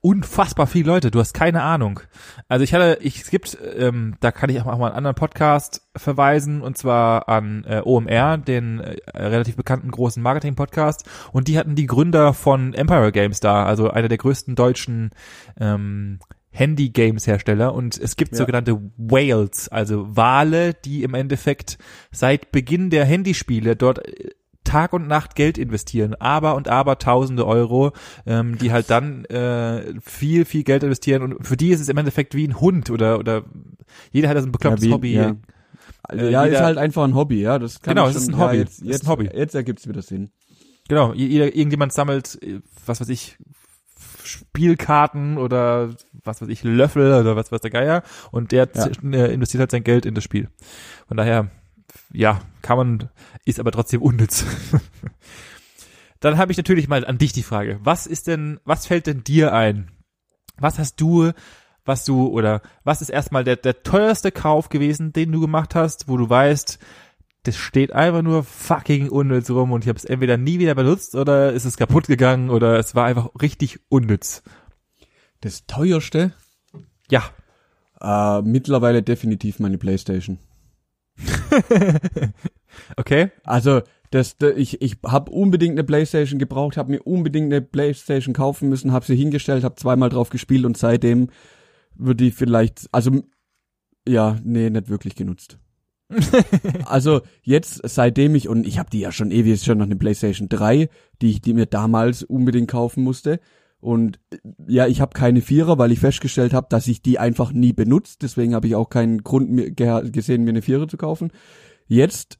unfassbar viele Leute, du hast keine Ahnung. Also ich hatte, ich, es gibt, ähm, da kann ich auch mal einen anderen Podcast verweisen, und zwar an äh, OMR, den äh, relativ bekannten großen Marketing-Podcast. Und die hatten die Gründer von Empire Games da, also einer der größten deutschen ähm, Handy-Games-Hersteller. Und es gibt Ja. sogenannte Whales, also Wale, die im Endeffekt seit Beginn der Handyspiele dort äh, Tag und Nacht Geld investieren, aber und aber tausende Euro, ähm, die halt dann äh, viel, viel Geld investieren und für die ist es im Endeffekt wie ein Hund oder oder jeder hat das ein beklopptes Ja, wie- Hobby. ja. Äh, ja, ist jeder- halt einfach ein Hobby, ja. Das kann Genau, es ist ein Hobby. Ja, jetzt, Es ist jetzt, ein Hobby. Jetzt ergibt's wieder Sinn. Genau, jeder, irgendjemand sammelt, äh, was weiß ich, Spielkarten oder was weiß ich, Löffel oder was weiß der Geier und der Ja. äh, investiert halt sein Geld in das Spiel. Von daher, ja, kann man, ist aber trotzdem unnütz. Dann habe ich natürlich mal an dich die Frage, was ist denn, was fällt denn dir ein? Was hast du, was du, oder was ist erstmal der, der teuerste Kauf gewesen, den du gemacht hast, wo du weißt, das steht einfach nur fucking unnütz rum und ich habe es entweder nie wieder benutzt oder ist es kaputt gegangen oder es war einfach richtig unnütz. Das teuerste Ja. äh, mittlerweile definitiv meine Playstation. Okay? Also das, da- ich ich habe unbedingt eine Playstation gebraucht, habe mir unbedingt eine Playstation kaufen müssen, habe sie hingestellt, habe zweimal drauf gespielt und seitdem wird die vielleicht, also ja, nee, nicht wirklich genutzt. also jetzt seitdem ich und ich habe die ja schon ewig schon noch eine PlayStation 3, die ich die mir damals unbedingt kaufen musste und ja, ich habe keine Vierer, weil ich festgestellt habe, dass ich die einfach nie benutzt, deswegen habe ich auch keinen Grund mir gesehen, mir eine Vierer zu kaufen. Jetzt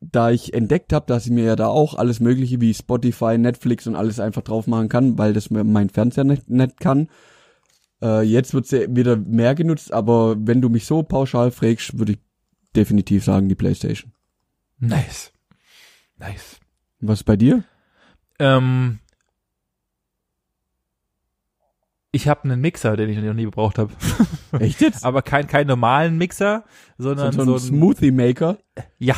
da ich entdeckt habe, dass ich mir ja da auch alles mögliche wie Spotify, Netflix und alles einfach drauf machen kann, weil das mein Fernseher nicht, nicht kann. Äh, jetzt wird sie wieder mehr genutzt, aber wenn du mich so pauschal fragst, würde ich definitiv sagen die Playstation. Nice. Nice. Was ist bei dir? Ähm, ich habe einen Mixer, den ich noch nie gebraucht habe. Echt jetzt? Aber kein, keinen normalen Mixer, so, sondern so so, ein Smoothie Maker? ja,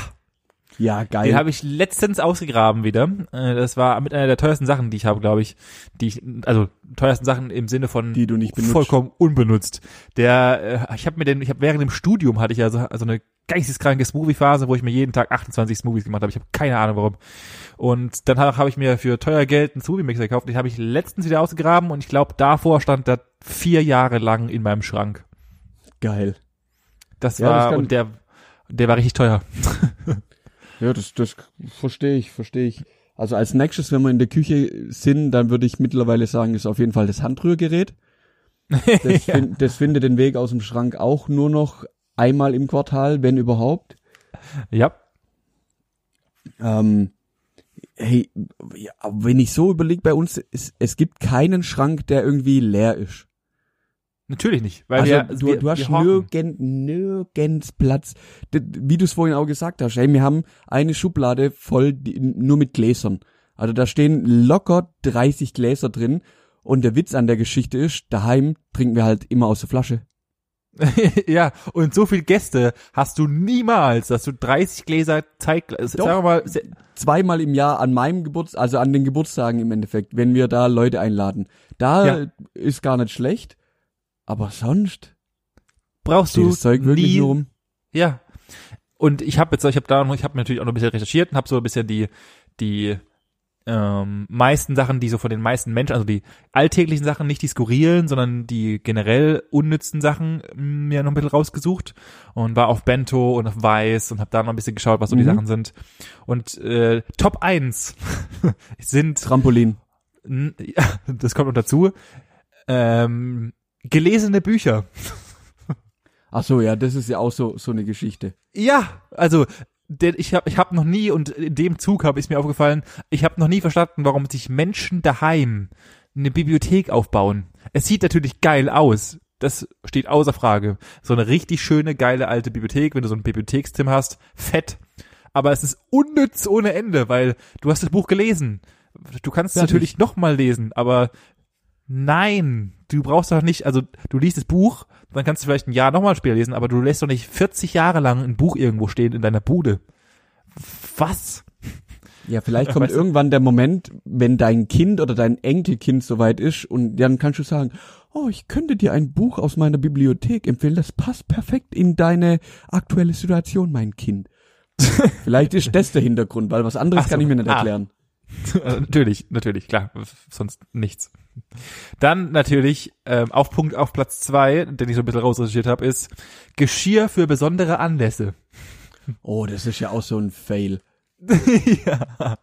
Ja, Den geil. habe ich letztens ausgegraben wieder. Äh, Das war mit einer der teuersten Sachen, die ich habe, glaube ich. Die ich, also teuersten Sachen im Sinne von Die du nicht benutzt. vollkommen unbenutzt. Der, äh, ich habe mir den, ich habe während dem Studium hatte ich ja so, so eine geisteskranke Smoothie-Phase, wo ich mir jeden Tag 28 Smoothies gemacht habe. Ich habe keine Ahnung warum. Und dann habe ich mir für teuer Geld einen Smoothie-Mixer gekauft. Den habe ich letztens wieder ausgegraben und ich glaube, davor stand der vier Jahre lang in meinem Schrank. Geil. Das Ja, das war, kann- und der, der war richtig teuer. Ja, das, das verstehe ich, verstehe ich. Also als nächstes, wenn wir in der Küche sind, dann würde ich mittlerweile sagen, ist auf jeden Fall das Handrührgerät. Das, Ja. das findet den Weg aus dem Schrank auch nur noch einmal im Quartal, wenn überhaupt. Ja. Ähm, hey, ja, wenn ich so überlege, bei uns, es, es gibt keinen Schrank, der irgendwie leer ist. Natürlich nicht. Weil also wir, du, wir, du hast nirgend, nirgends Platz. Wie du es vorhin auch gesagt hast, ey, wir haben eine Schublade voll die, nur mit Gläsern. Also da stehen locker 30 Gläser drin. Und der Witz an der Geschichte ist, daheim trinken wir halt immer aus der Flasche. ja, und so viel Gäste hast du niemals, dass du 30 Gläser Zeitglas, Doch. sagen wir mal, Zweimal im Jahr an meinem Geburtstag, also an den Geburtstagen im Endeffekt, wenn wir da Leute einladen. Da Ja. ist gar nicht schlecht. Aber sonst brauchst du das Zeug wirklich nie, nur rum. ja. Und ich habe jetzt, ich habe da, noch- ich habe natürlich auch noch ein bisschen recherchiert und habe so ein bisschen die, die ähm, meisten Sachen, die so von den meisten Menschen, also die alltäglichen Sachen, nicht die skurrilen, sondern die generell unnützen Sachen m, mir noch ein bisschen rausgesucht und war auf Bento und auf Weiß und habe da noch ein bisschen geschaut, was so die Mhm. Sachen sind. Und äh, Top 1 sind Trampolin. Ja, das kommt noch dazu. Ähm, gelesene Bücher. Ach so, ja, das ist ja auch so, so eine Geschichte. Ja, also denn ich habe ich hab noch nie und in dem Zug habe ich mir aufgefallen, ich habe noch nie verstanden, warum sich Menschen daheim eine Bibliothek aufbauen. Es sieht natürlich geil aus. Das steht außer Frage. So eine richtig schöne, geile alte Bibliothek, wenn du so ein Bibliothekszimmer hast, fett. Aber es ist unnütz ohne Ende, weil du hast das Buch gelesen. Du kannst es Fertig. natürlich nochmal lesen, aber nein, du brauchst doch nicht, also du liest das Buch, dann kannst du vielleicht ein Jahr nochmal später lesen, aber du lässt doch nicht 40 Jahre lang ein Buch irgendwo stehen in deiner Bude. Was? Ja, vielleicht kommt Weißt du- irgendwann der Moment, wenn dein Kind oder dein Enkelkind soweit ist und dann kannst du sagen, oh, ich könnte dir ein Buch aus meiner Bibliothek empfehlen, das passt perfekt in deine aktuelle Situation, mein Kind. vielleicht ist das der Hintergrund, weil was anderes so, kann ich mir nicht ah. erklären. Äh, natürlich, natürlich, klar, sonst nichts. Dann natürlich ähm, auf Punkt auf Platz zwei, den ich so ein bisschen rausrecherchiert habe, ist Geschirr für besondere Anlässe. Oh, das ist ja auch so ein Fail. ja.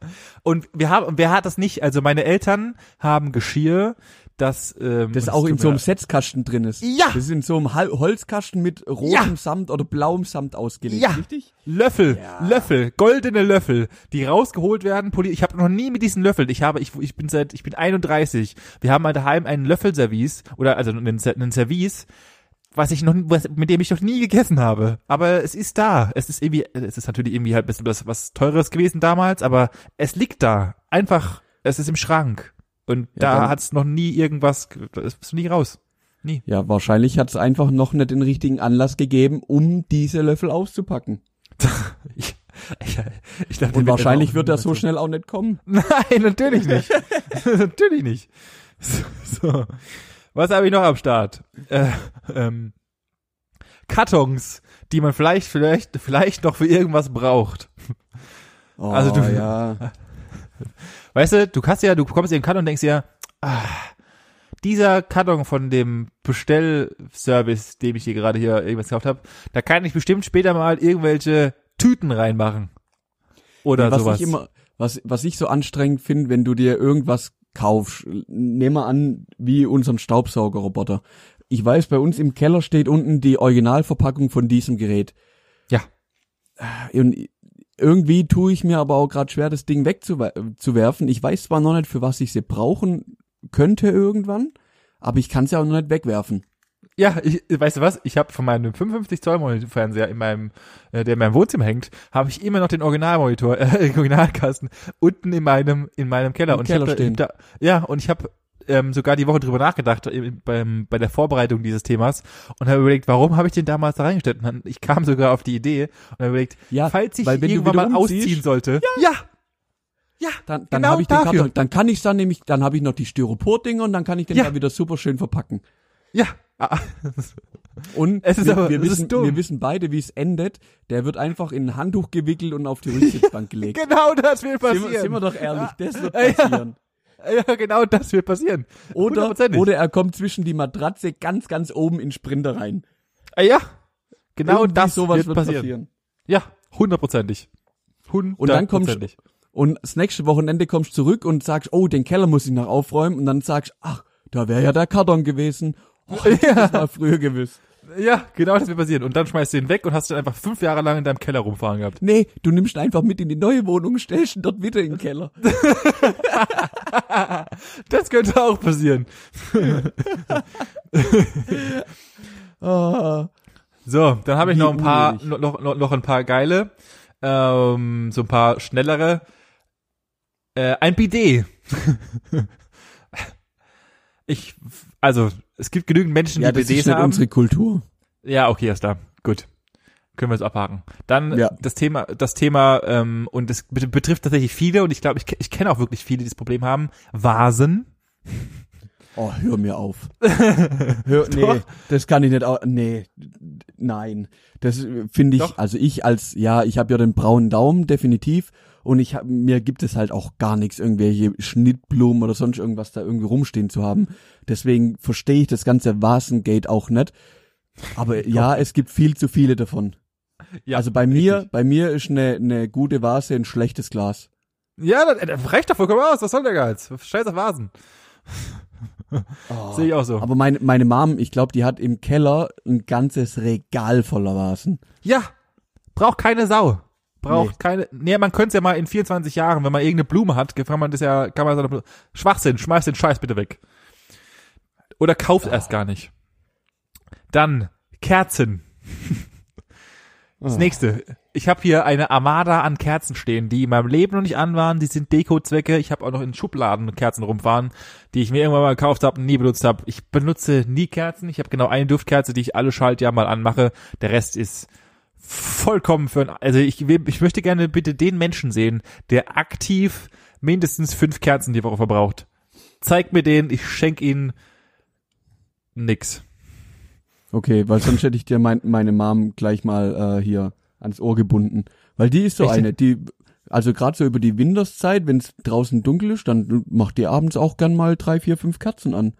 Und wir haben, wer hat das nicht? Also meine Eltern haben Geschirr, das ähm, Das auch in so einem Setzkasten drin ist. Ja. Das ist in so einem Holzkasten mit rotem Ja. Samt oder blauem Samt ausgelegt. Ja. Richtig? Löffel, Ja. Löffel, goldene Löffel, die rausgeholt werden. Ich habe noch nie mit diesen Löffeln. Ich habe, ich, ich bin seit, ich bin 31. Wir haben mal daheim einen Löffelservice oder also einen, einen Service, was ich noch, was, mit dem ich noch nie gegessen habe. Aber es ist da. Es ist irgendwie, es ist natürlich irgendwie halt ein bisschen was, was teures gewesen damals, aber es liegt da. Einfach, es ist im Schrank. Und Ja, da dann- hat's noch nie irgendwas, das ist nie raus. Nie. Ja, wahrscheinlich hat es einfach noch nicht den richtigen Anlass gegeben, um diese Löffel auszupacken. Ich, ich, ich dachte, Und wahrscheinlich wird er so schnell auch nicht kommen. Nein, natürlich nicht. natürlich nicht. So, so. Was habe ich noch am Start? Äh, ähm, Kartons, die man vielleicht, vielleicht, vielleicht noch für irgendwas braucht. Oh, Also du- ja. Weißt du, du kannst ja, du kommst in den Karton und denkst dir, ah, dieser Karton von dem Bestellservice, dem ich hier gerade hier irgendwas gekauft habe, da kann ich bestimmt später mal irgendwelche Tüten reinmachen. Oder was sowas. ich immer, was, was ich so anstrengend finde, wenn du dir irgendwas kaufst, nehmen wir an, wie unseren Staubsaugerroboter. Ich weiß, bei uns im Keller steht unten die Originalverpackung von diesem Gerät. Ja. Und irgendwie tue ich mir aber auch gerade schwer, das Ding wegzuwerfen. Ich weiß zwar noch nicht, für was ich sie brauchen könnte irgendwann, aber ich kann sie auch noch nicht wegwerfen. Ja, ich, weißt du was? Ich habe von meinem 55 Zoll Fernseher in meinem, äh, der in meinem Wohnzimmer hängt, habe ich immer noch den Originalmonitor, äh, Originalkasten unten in meinem in meinem Keller Im und Keller ich hab da, ja und ich habe ähm, sogar die Woche drüber nachgedacht beim bei der Vorbereitung dieses Themas und habe überlegt, warum habe ich den damals da reingestellt? Und dann, ich kam sogar auf die Idee und habe überlegt, Ja, falls ich weil wenn du irgendwann mal umziehst- ausziehen sollte, ja, ja, Dann, dann Genau habe ich den dafür. Karton, dann kann ich dann nämlich, dann habe ich noch die Styropor-Dinger und dann kann ich den Ja. da wieder super schön verpacken. ja, Ah, Und Es ist wir, aber- wir, wissen, wir wissen beide, wie es endet. Der wird einfach in ein Handtuch gewickelt und auf die Rücksitzbank gelegt. genau das wird sind, passieren. wir, sind wir doch ehrlich, das wird Ja. passieren. ja, genau das wird passieren. Oder, oder er kommt zwischen die Matratze ganz, ganz oben in Sprinter rein. Ah, ja, genau Irgendwie das sowas wird, passieren. Ja, hundertprozentig. Und dann kommst Hundertprozentig. Und das nächste Wochenende kommst du zurück und sagst, oh, den Keller muss ich noch aufräumen. Und dann sagst, ach, da wäre ja der Karton gewesen. Oh, ich das mal früher gewusst. Ja, genau das wird passieren. Und dann schmeißt du ihn weg und hast ihn einfach fünf Jahre lang in deinem Keller rumfahren gehabt. Nee, du nimmst ihn einfach mit in die neue Wohnung, stellst ihn dort wieder in den Keller. Das könnte auch passieren. Ah. So, dann habe ich Wie noch ein paar, noch, noch, noch ein paar geile, ähm, so ein paar schnellere. Äh, ein Bidet. ich, also, es gibt genügend Menschen, Ja, die das ist nicht haben. unsere Kultur. Ja, okay, ist da. Gut. Können wir es abhaken. Dann Ja. das Thema, das Thema, ähm, und das bet- betrifft tatsächlich viele, und ich glaube, ich, ich kenne auch wirklich viele, die das Problem haben. Vasen. Oh, hör mir auf. hör, nee, das kann ich nicht. Nee, nein. Das finde ich, Doch. also ich als, ja, ich habe ja den braunen Daumen, definitiv. Und ich hab, mir gibt es halt auch gar nichts, irgendwelche Schnittblumen oder sonst irgendwas da irgendwie rumstehen zu haben. Deswegen verstehe ich das ganze Vasengate auch nicht. Aber ja, es gibt viel zu viele davon. Ja, also bei mir, richtig. bei mir ist eine, eine gute Vase ein schlechtes Glas. Ja, das, das reicht doch vollkommen aus. Was soll der Geiz? Scheiß auf Vasen. Oh. Sehe ich auch so. Aber meine, meine Mom, ich glaube, die hat im Keller ein ganzes Regal voller Vasen. Ja. Braucht keine Sau. Braucht Nee. keine, nee, man könnte es ja mal in 24 Jahren, wenn man irgendeine Blume hat, kann man das ja, kann man so Schwachsinn, schmeiß den Scheiß bitte weg. Oder kauft erst gar nicht. Dann Kerzen. Das Ah. nächste. Ich habe hier eine Armada an Kerzen stehen, die in meinem Leben noch nicht an waren. Die sind Deko-Zwecke. Ich habe auch noch in Schubladen Kerzen rumfahren, die ich mir irgendwann mal gekauft habe und nie benutzt habe. Ich benutze nie Kerzen. Ich habe genau eine Duftkerze, die ich alle Schaltjahr mal anmache. Der Rest ist vollkommen für ein, also ich, ich möchte gerne bitte den Menschen sehen, der aktiv mindestens fünf Kerzen die Woche verbraucht. Zeig mir den, ich schenk ihn nix. Okay, weil sonst hätte ich dir mein, meine Mom gleich mal äh, hier ans Ohr gebunden. Weil die ist so Echt? eine, die, also gerade so über die Winterszeit, wenn es draußen dunkel ist, dann macht die abends auch gern mal drei, vier, fünf Kerzen an.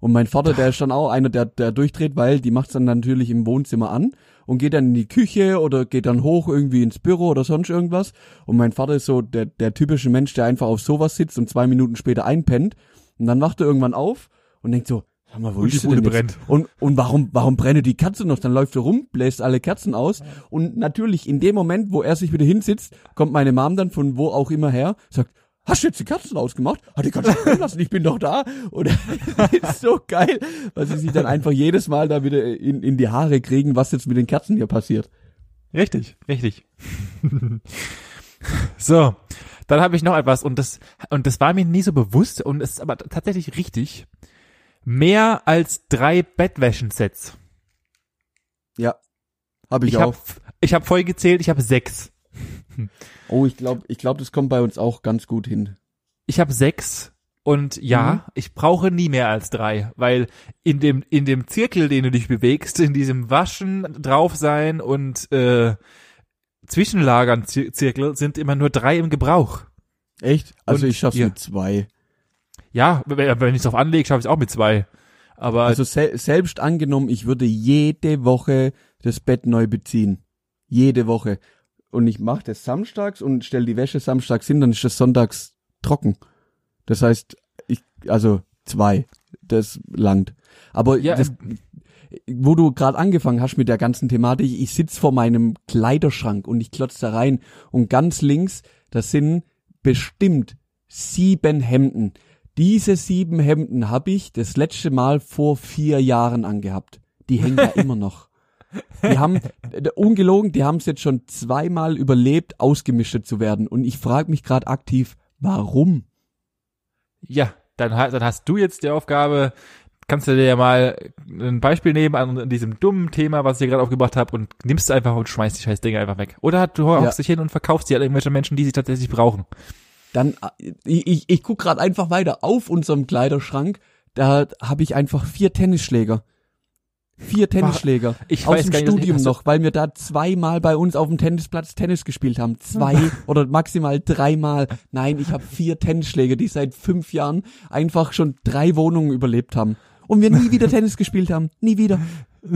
Und mein Vater, der ist dann auch einer, der, der durchdreht, weil die macht's dann natürlich im Wohnzimmer an und geht dann in die Küche oder geht dann hoch irgendwie ins Büro oder sonst irgendwas. Und mein Vater ist so der, der typische Mensch, der einfach auf sowas sitzt und zwei Minuten später einpennt. Und dann wacht er irgendwann auf und denkt so, sag mal, wo Und die ist sie Bude brennt. Und, und warum, warum brenne die Katze noch? Dann läuft er rum, bläst alle Kerzen aus. Und natürlich in dem Moment, wo er sich wieder hinsitzt, kommt meine Mom dann von wo auch immer her, sagt, hast du jetzt die Kerzen ausgemacht? Hat die Katze brennen lassen, ich bin doch da. Und das ist so geil, weil sie sich dann einfach jedes Mal da wieder in, in die Haare kriegen, was jetzt mit den Kerzen hier passiert. Richtig, richtig. so, dann habe ich noch etwas und das und das war mir nie so bewusst und es ist aber tatsächlich richtig. Mehr als drei Bettwäschensets. Ja, habe ich, Ich auch. habe ich hab voll gezählt, ich habe sechs. oh, ich glaube, ich glaube, das kommt bei uns auch ganz gut hin. Ich habe sechs und ja, Mhm. ich brauche nie mehr als drei, weil in dem in dem Zirkel, den du dich bewegst, in diesem Waschen, drauf sein und äh, Zwischenlagern Zir Zirkel sind immer nur drei im Gebrauch. Echt? Also Und ich schaff's ihr? mit zwei. Ja, wenn ich drauf anlege, schaffe ich auch mit zwei. Aber Also sel selbst angenommen, ich würde jede Woche das Bett neu beziehen. Jede Woche. Und ich mache das samstags und stell die Wäsche samstags hin, dann ist das sonntags trocken. Das heißt, ich, also zwei. Das langt. Aber Ja, das, wo du gerade angefangen hast mit der ganzen Thematik, ich sitz vor meinem Kleiderschrank und ich klotz da rein und ganz links, das sind bestimmt sieben Hemden. Diese sieben Hemden habe ich das letzte Mal vor vier Jahren angehabt. Die hängen da immer noch. Die haben, äh, ungelogen, die haben es jetzt schon zweimal überlebt, ausgemischt zu werden. Und ich frage mich gerade aktiv, warum? ja, dann, dann hast du jetzt die Aufgabe, kannst du dir ja mal ein Beispiel nehmen an diesem dummen Thema, was ich dir gerade aufgebracht habe und nimmst es einfach und schmeißt die scheiß Dinge einfach weg. Oder du hockst dich hin und verkaufst die an irgendwelche Menschen, die sie tatsächlich brauchen. Dann, äh, ich, ich, ich guck gerade einfach weiter auf unserem Kleiderschrank. Da habe ich einfach vier Tennisschläger. Vier Tennisschläger. ich aus weiß dem gar nicht, Studium noch, weil wir da zweimal bei uns auf dem Tennisplatz Tennis gespielt haben. Zwei oder maximal dreimal. Nein, ich habe vier Tennisschläger, die seit fünf Jahren einfach schon drei Wohnungen überlebt haben. Und wir nie wieder Tennis gespielt haben. Nie wieder.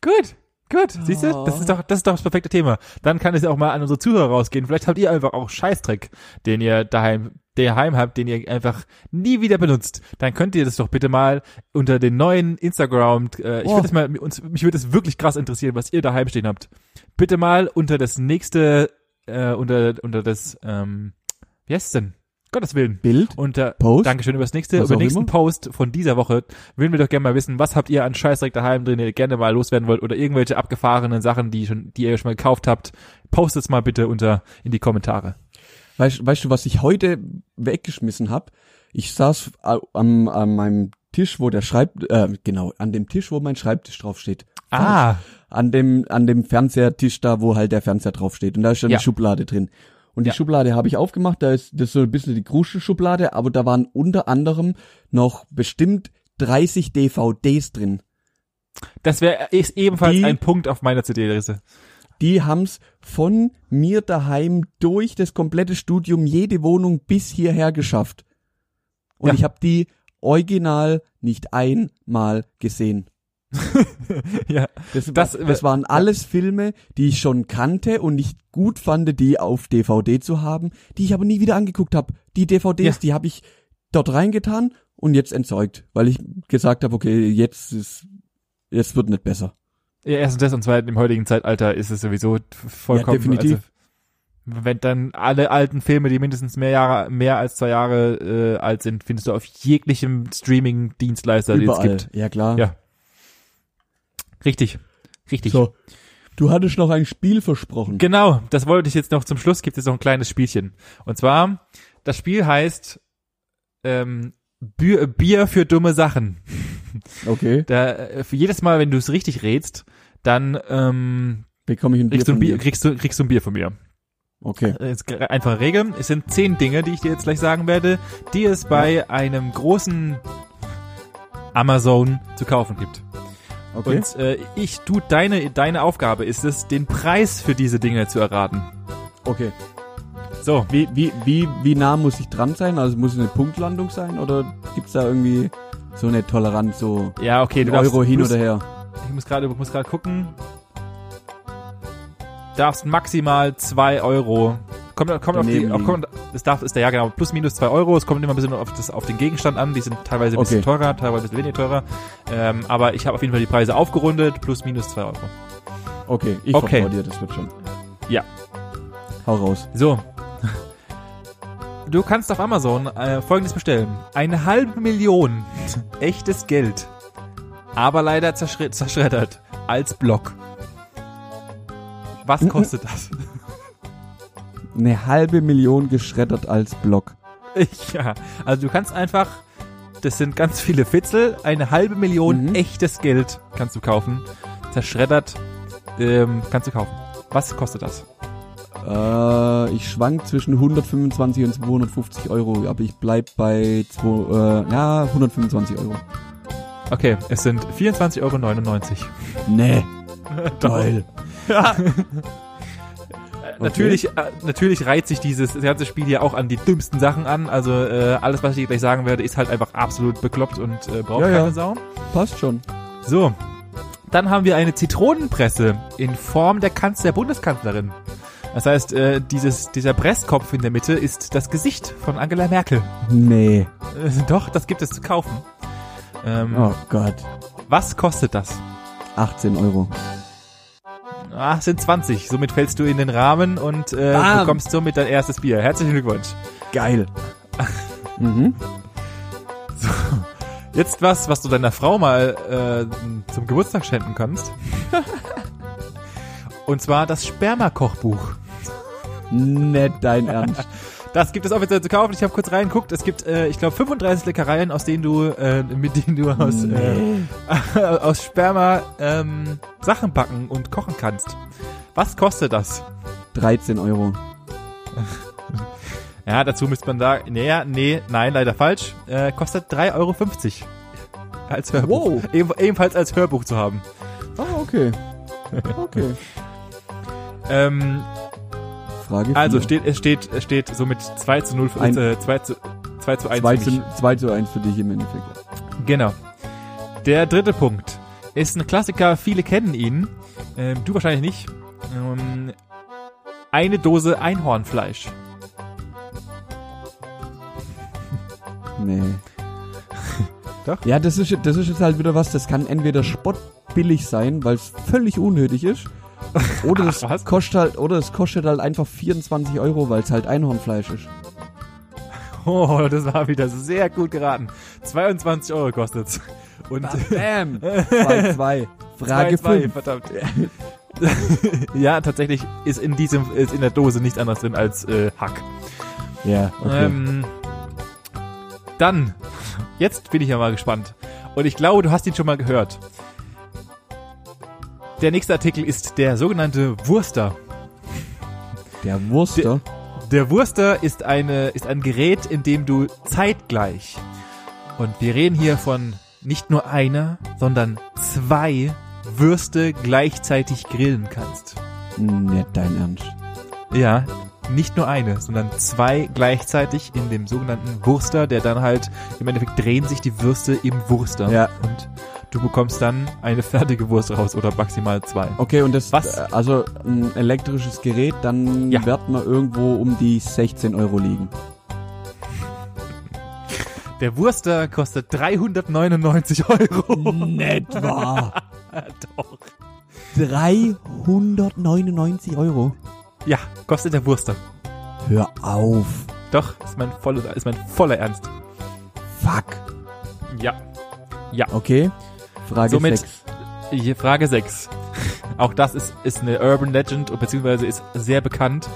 Gut, gut. Siehst du, Oh. das ist doch, das ist doch das perfekte Thema. Dann kann es ja auch mal an unsere Zuhörer rausgehen. Vielleicht habt ihr einfach auch Scheißdreck, den ihr daheim, daheim habt, den ihr einfach nie wieder benutzt. Dann könnt ihr das doch bitte mal unter den neuen Instagram, äh, ich Oh. würde es mal, uns, mich würde es wirklich krass interessieren, was ihr daheim stehen habt. Bitte mal unter das nächste, äh, unter, unter das, ähm, wie heißt es denn? Gottes Willen. Bild. Unter Post? Dankeschön über das nächste, über den nächsten immer. Post von dieser Woche. Würden wir doch gerne mal wissen, was habt ihr an Scheißdreck daheim drin, den ihr gerne mal loswerden wollt oder irgendwelche abgefahrenen Sachen, die schon, die ihr schon mal gekauft habt. Postet's mal bitte unter in die Kommentare. Weißt, weißt du, was ich heute weggeschmissen hab? Ich saß am, an meinem Tisch, wo der Schreib, äh, genau, an dem Tisch, wo mein Schreibtisch draufsteht. Ah, An dem, an dem Fernsehertisch da, wo halt der Fernseher draufsteht. Und da ist dann Ja. die Schublade drin. Und die Ja. Schublade habe ich aufgemacht, da ist das ist so ein bisschen die Krusche-Schublade, aber da waren unter anderem noch bestimmt 30 DVDs drin. das wäre ebenfalls Die- ein Punkt auf meiner CD-Liste. Die haben's von mir daheim durch das komplette Studium, jede Wohnung bis hierher geschafft. Und Ja. ich habe die original nicht einmal gesehen. ja, Das, Das- das, das waren alles Filme, die ich schon kannte und ich gut fand, die auf DVD zu haben, die ich aber nie wieder angeguckt habe. Die DVDs, Ja. die habe ich dort reingetan und jetzt entsorgt, weil ich gesagt habe, okay, jetzt ist, jetzt wird nicht besser. Ja, erstens das und zweitens im heutigen Zeitalter ist es sowieso vollkommen. Ja, definitiv. Also, wenn dann alle alten Filme, die mindestens mehr Jahre, mehr als zwei Jahre äh, alt sind, findest du auf jeglichem Streaming-Dienstleister, den es gibt. Ja, klar. Ja. Richtig. Richtig. So. Du hattest noch ein Spiel versprochen. Genau, das wollte ich jetzt noch zum Schluss, gibt es noch ein kleines Spielchen. Und zwar, das Spiel heißt ähm, Bier, Bier für dumme Sachen. Okay. Da, äh, für jedes Mal, wenn du es richtig rätst, dann ähm, Bekomme ich ein Bier kriegst, du ein Bier, kriegst, du, kriegst du ein Bier von mir. Okay. Äh, einfache Regel. Es sind zehn Dinge, die ich dir jetzt gleich sagen werde, die es bei einem großen Amazon zu kaufen gibt. Okay. Und äh, ich, du, deine, deine Aufgabe ist es, den Preis für diese Dinge zu erraten. okay. So, Wie, wie, wie, wie nah muss ich dran sein? Also muss es eine Punktlandung sein oder gibt's da irgendwie so eine Toleranz, so ja, okay, du darfst, Euro hin musst, oder her? Ich muss gerade, muss gerade gucken. Darfst maximal zwei Euro. Kommt, kommt auf die, auf, kommt, das darf, ist der ja genau, plus minus zwei Euro. Es kommt immer ein bisschen auf, das, auf den Gegenstand an. Die sind teilweise ein bisschen Okay. teurer, teilweise ein bisschen weniger teurer. Ähm, aber ich habe auf jeden Fall die Preise aufgerundet, plus minus zwei Euro. Okay, ich Okay. dir, das wird schon. Ja. Hau raus. So. Du kannst auf Amazon äh, folgendes bestellen. Eine halbe Million echtes Geld. Aber leider zerschre zerschreddert. Als Block. Was kostet das? Eine halbe Million geschreddert als Block. ja, also du kannst einfach, das sind ganz viele Fitzel, eine halbe Million Mhm. echtes Geld kannst du kaufen. Zerschreddert ähm, kannst du kaufen. Was kostet das? Äh, ich schwank zwischen 125 und 250 Euro, aber ich bleib bei zwei, äh, ja, 125 Euro. Okay, es sind 24,99 Euro. Nee, Doch. geil. Natürlich, äh, natürlich reiht sich dieses ganze Spiel hier auch an die dümmsten Sachen an. Also äh, alles, was ich dir gleich sagen werde, ist halt einfach absolut bekloppt und äh, braucht Ja, ja. keine Sau. Passt schon. So, dann haben wir eine Zitronenpresse in Form der Kanz der Bundeskanzlerin. Das heißt, äh, dieses, dieser Presskopf in der Mitte ist das Gesicht von Angela Merkel. Nee. Äh, doch, das gibt es zu kaufen. Ähm, Oh Gott. Was kostet das? 18 Euro. Ah, es sind 20. Somit fällst du in den Rahmen und äh, Bam. bekommst somit dein erstes Bier. Herzlichen Glückwunsch. Geil. mhm. Jetzt was, was du deiner Frau mal äh, zum Geburtstag schenken kannst. Und zwar das Sperma-Kochbuch. Nicht dein Ernst. Das gibt es offiziell zu kaufen. Ich habe kurz reingeguckt. Es gibt, äh, ich glaube, 35 Leckereien, aus denen du, äh, mit denen du aus, äh, aus Sperma ähm, Sachen backen und kochen kannst. Was kostet das? 13 Euro. Ja, dazu müsste man sagen, naja, nee, nein, leider falsch. Äh, kostet 3,50 Euro. Als Hörbuch. Wow. Eben, ebenfalls als Hörbuch zu haben. Ah, okay. Okay. Ähm, Frage also steht, es steht, es steht somit 2 zu 0, für, Ein- äh, 2 zu, 2 zu 1 2 für mich. zu, 2 zu 1 für dich im Endeffekt. Genau. Der dritte Punkt ist ein Klassiker, viele kennen ihn. Ähm, du wahrscheinlich nicht. Ähm, eine Dose Einhornfleisch. Nee. Doch? Ja, das ist, das ist jetzt halt wieder was, das kann entweder spottbillig sein, weil es völlig unnötig ist. Oder Ach, es was? kostet halt, oder es kostet halt einfach 24 Euro, weil es halt Einhornfleisch ist. Oh, das war wieder sehr gut geraten. 22 Euro kostet's. Und Bam! 2, 2. Frage 2, 5. verdammt. ja, tatsächlich ist in diesem, ist in der Dose nichts anderes drin als äh, Hack. Ja, okay. Ähm, dann, jetzt bin ich ja mal gespannt. Und ich glaube, du hast ihn schon mal gehört. Der nächste Artikel ist der sogenannte Wurster. Der Wurster. Der Wurster ist eine, ist ein Gerät, in dem du zeitgleich, und wir reden hier von nicht nur einer, sondern zwei Würste gleichzeitig grillen kannst. Nicht dein Ernst. Ja, nicht nur eine, sondern zwei gleichzeitig in dem sogenannten Wurster, der dann halt, im Endeffekt drehen sich die Würste im Wurster. Ja. Und du bekommst dann eine fertige Wurst raus oder maximal zwei. Okay, und das, Was? äh, also ein elektrisches Gerät, dann Ja. wird man irgendwo um die 16 Euro liegen. Der Wurster kostet 399 Euro. Nicht wahr. Doch. 399 Euro. Ja, kostet der Wurster. Hör auf. Doch, ist mein voller, ist mein voller Ernst. Fuck. Ja. Okay. Frage Somit 6. hier Frage 6. Auch das ist, ist eine Urban Legend, und beziehungsweise ist sehr bekannt.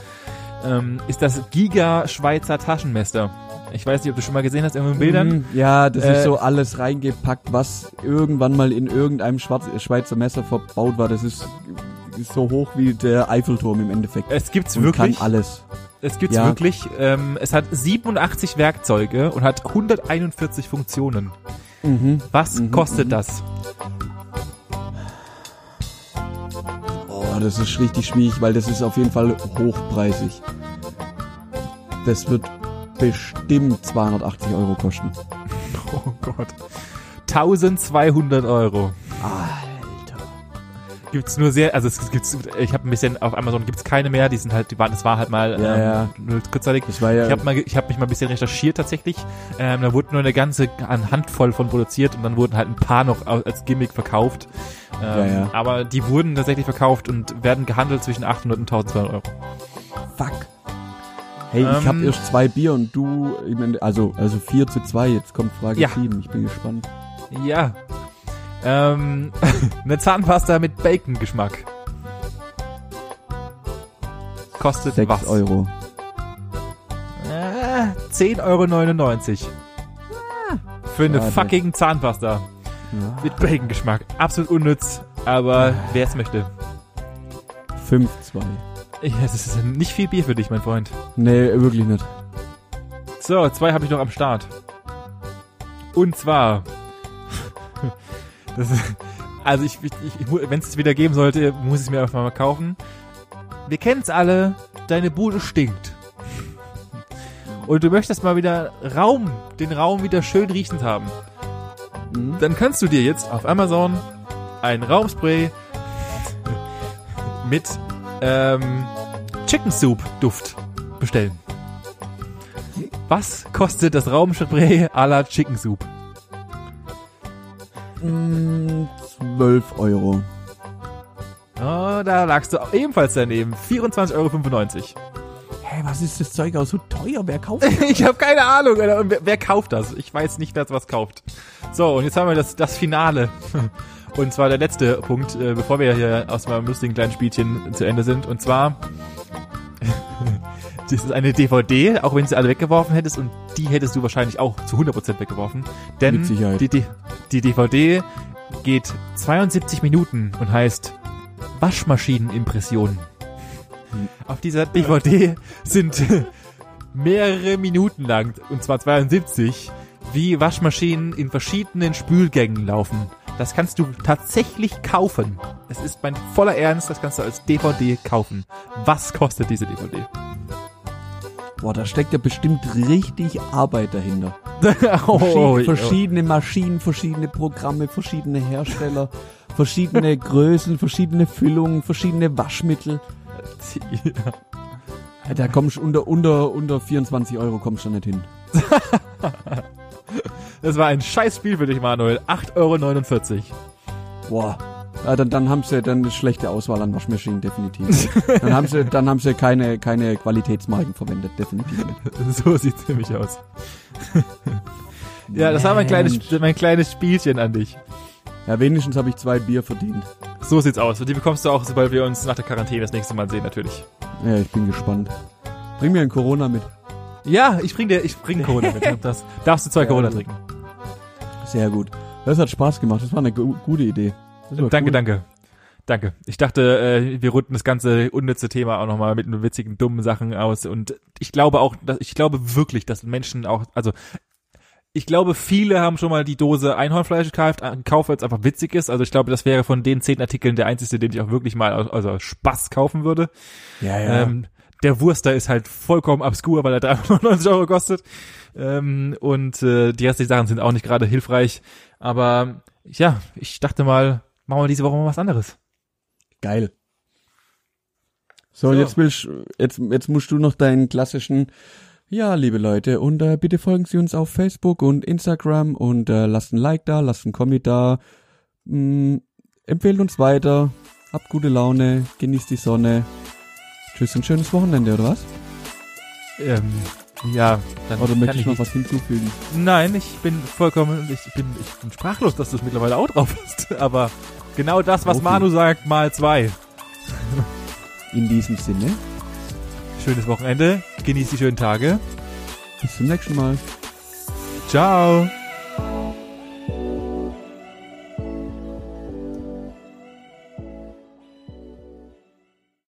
Ähm, ist das Giga Schweizer Taschenmesser. Ich weiß nicht, ob du schon mal gesehen hast in den Bildern. Mhm, Ja, das Äh, ist so alles reingepackt, was irgendwann mal in irgendeinem Schwarz Schweizer Messer verbaut war. Das ist, ist so hoch wie der Eiffelturm im Endeffekt. Es gibt's Und wirklich. kann alles. Es gibt's Ja. wirklich. Ähm, es hat 87 Werkzeuge und hat 141 Funktionen. Mhm. Was Mhm, kostet das? Oh, das ist richtig schwierig, weil das ist auf jeden Fall hochpreisig. Das wird bestimmt 280 Euro kosten. Oh Gott. 1200 Euro. Alter. Gibt's nur sehr, also es gibt's, ich habe ein bisschen auf Amazon gibt's keine mehr, die sind halt, die waren, das war halt mal Ja, ähm, ja. nur kurzzeitig. War ja. Ich habe mal, ich habe mich mal ein bisschen recherchiert tatsächlich. Ähm, da wurde nur eine ganze eine Handvoll von produziert und dann wurden halt ein paar noch als Gimmick verkauft. Ähm, Ja, ja. Aber die wurden tatsächlich verkauft und werden gehandelt zwischen 800 und 1200 Euro. fuck. Hey, ich habe Ähm, erst zwei Bier und du, ich mein, also also 4 zu 2. Jetzt kommt Frage Ja. 7. Ich bin gespannt. Ja. Ähm, eine Zahnpasta mit Bacon-Geschmack. Kostet 6 was? Euro. Äh, 10,99 Euro. Für eine Schade. fucking Zahnpasta Ja. mit Bacon-Geschmack. Absolut unnütz, aber wer es möchte. 5 2. Ja, das ist nicht viel Bier für dich, mein Freund. Nee, wirklich nicht. So, zwei habe ich noch am Start. Und zwar. Ist, also ich, ich, ich wenn es wieder geben sollte, muss ich es mir einfach mal kaufen. Wir kennen es alle, deine Bude stinkt. Und du möchtest mal wieder Raum, den Raum wieder schön riechend haben. Mhm. Dann kannst du dir jetzt auf Amazon ein Raumspray mit ähm, Chicken Soup Duft bestellen. Was kostet das Raumspray à la Chicken Soup? Mm, 12 Euro. Oh, da lagst du ebenfalls daneben. 24,95 Euro. Hey, was ist das Zeug aus so teuer? Wer kauft das? Ich habe keine Ahnung, wer, wer kauft das? Ich weiß nicht, dass was kauft. So, und jetzt haben wir das, das Finale. Und zwar der letzte Punkt, äh, bevor wir hier aus meinem lustigen kleinen Spielchen zu Ende sind. Und zwar, das ist eine DVD, auch wenn du sie alle weggeworfen hättest. Und die hättest du wahrscheinlich auch zu 100% weggeworfen. Denn Mit Sicherheit. Die, die, die DVD geht 72 Minuten und heißt Waschmaschinenimpressionen. Auf dieser DVD sind mehrere Minuten lang, und zwar 72, wie Waschmaschinen in verschiedenen Spülgängen laufen. Das kannst du tatsächlich kaufen. Es ist mein voller Ernst, das kannst du als DVD kaufen. Was kostet diese DVD? Boah, da steckt ja bestimmt richtig Arbeit dahinter. oh, Verschied verschiedene Maschinen, verschiedene Programme, verschiedene Hersteller, verschiedene Größen, verschiedene Füllungen, verschiedene Waschmittel. Ja. Da kommst du unter, unter, unter 24 Euro kommst du nicht hin. Das war ein scheiß Spiel für dich, Manuel. 8,49 Euro. Boah. Ja, dann, dann haben sie dann eine schlechte Auswahl an Waschmaschinen, definitiv. dann haben sie, dann haben sie keine, keine Qualitätsmarken verwendet, definitiv. So sieht's nämlich aus. ja, das war mein kleines, mein kleines Spielchen an dich. Ja, wenigstens habe ich zwei Bier verdient. So sieht's aus. Und die bekommst du auch, sobald wir uns nach der Quarantäne das nächste Mal sehen, natürlich. Ja, ich bin gespannt. Bring mir ein Corona mit. Ja, ich bring dir, ich bring Corona mit. Das darfst du zwei Ja, Corona trinken. Sehr gut. Das hat Spaß gemacht. Das war eine gu gute Idee. Danke, cool. danke. Danke. Ich dachte, äh, wir runden das ganze unnütze Thema auch nochmal mit witzigen, dummen Sachen aus. Und ich glaube auch, dass, ich glaube wirklich, dass Menschen auch, also ich glaube, viele haben schon mal die Dose Einhornfleisch gekauft, äh, gekauft, weil es einfach witzig ist. Also ich glaube, das wäre von den zehn Artikeln der einzige, den ich auch wirklich mal aus, also Spaß kaufen würde. Ja, ja. Ähm, der Wurster ist halt vollkommen obskur, weil er 390 Euro kostet. Ähm, und äh, die restlichen Sachen sind auch nicht gerade hilfreich. Aber ja, ich dachte mal, machen wir diese Woche mal was anderes. Geil. So, So. jetzt willst jetzt jetzt musst du noch deinen klassischen ja, liebe Leute, und äh, bitte folgen Sie uns auf Facebook und Instagram und äh, lasst ein Like da, lasst ein Kommi da, mh, empfehlt uns weiter, habt gute Laune, genießt die Sonne. Tschüss und schönes Wochenende, oder was? Ähm, ja, dann Oder kann möchtest ich du noch was hinzufügen? Nein, ich bin vollkommen, ich bin, ich bin sprachlos, dass du es mittlerweile auch drauf hast. Aber genau das, was Profi. Manu sagt, mal zwei. In diesem Sinne, Schönes Wochenende, genießt die schönen Tage. bis zum nächsten Mal. Ciao.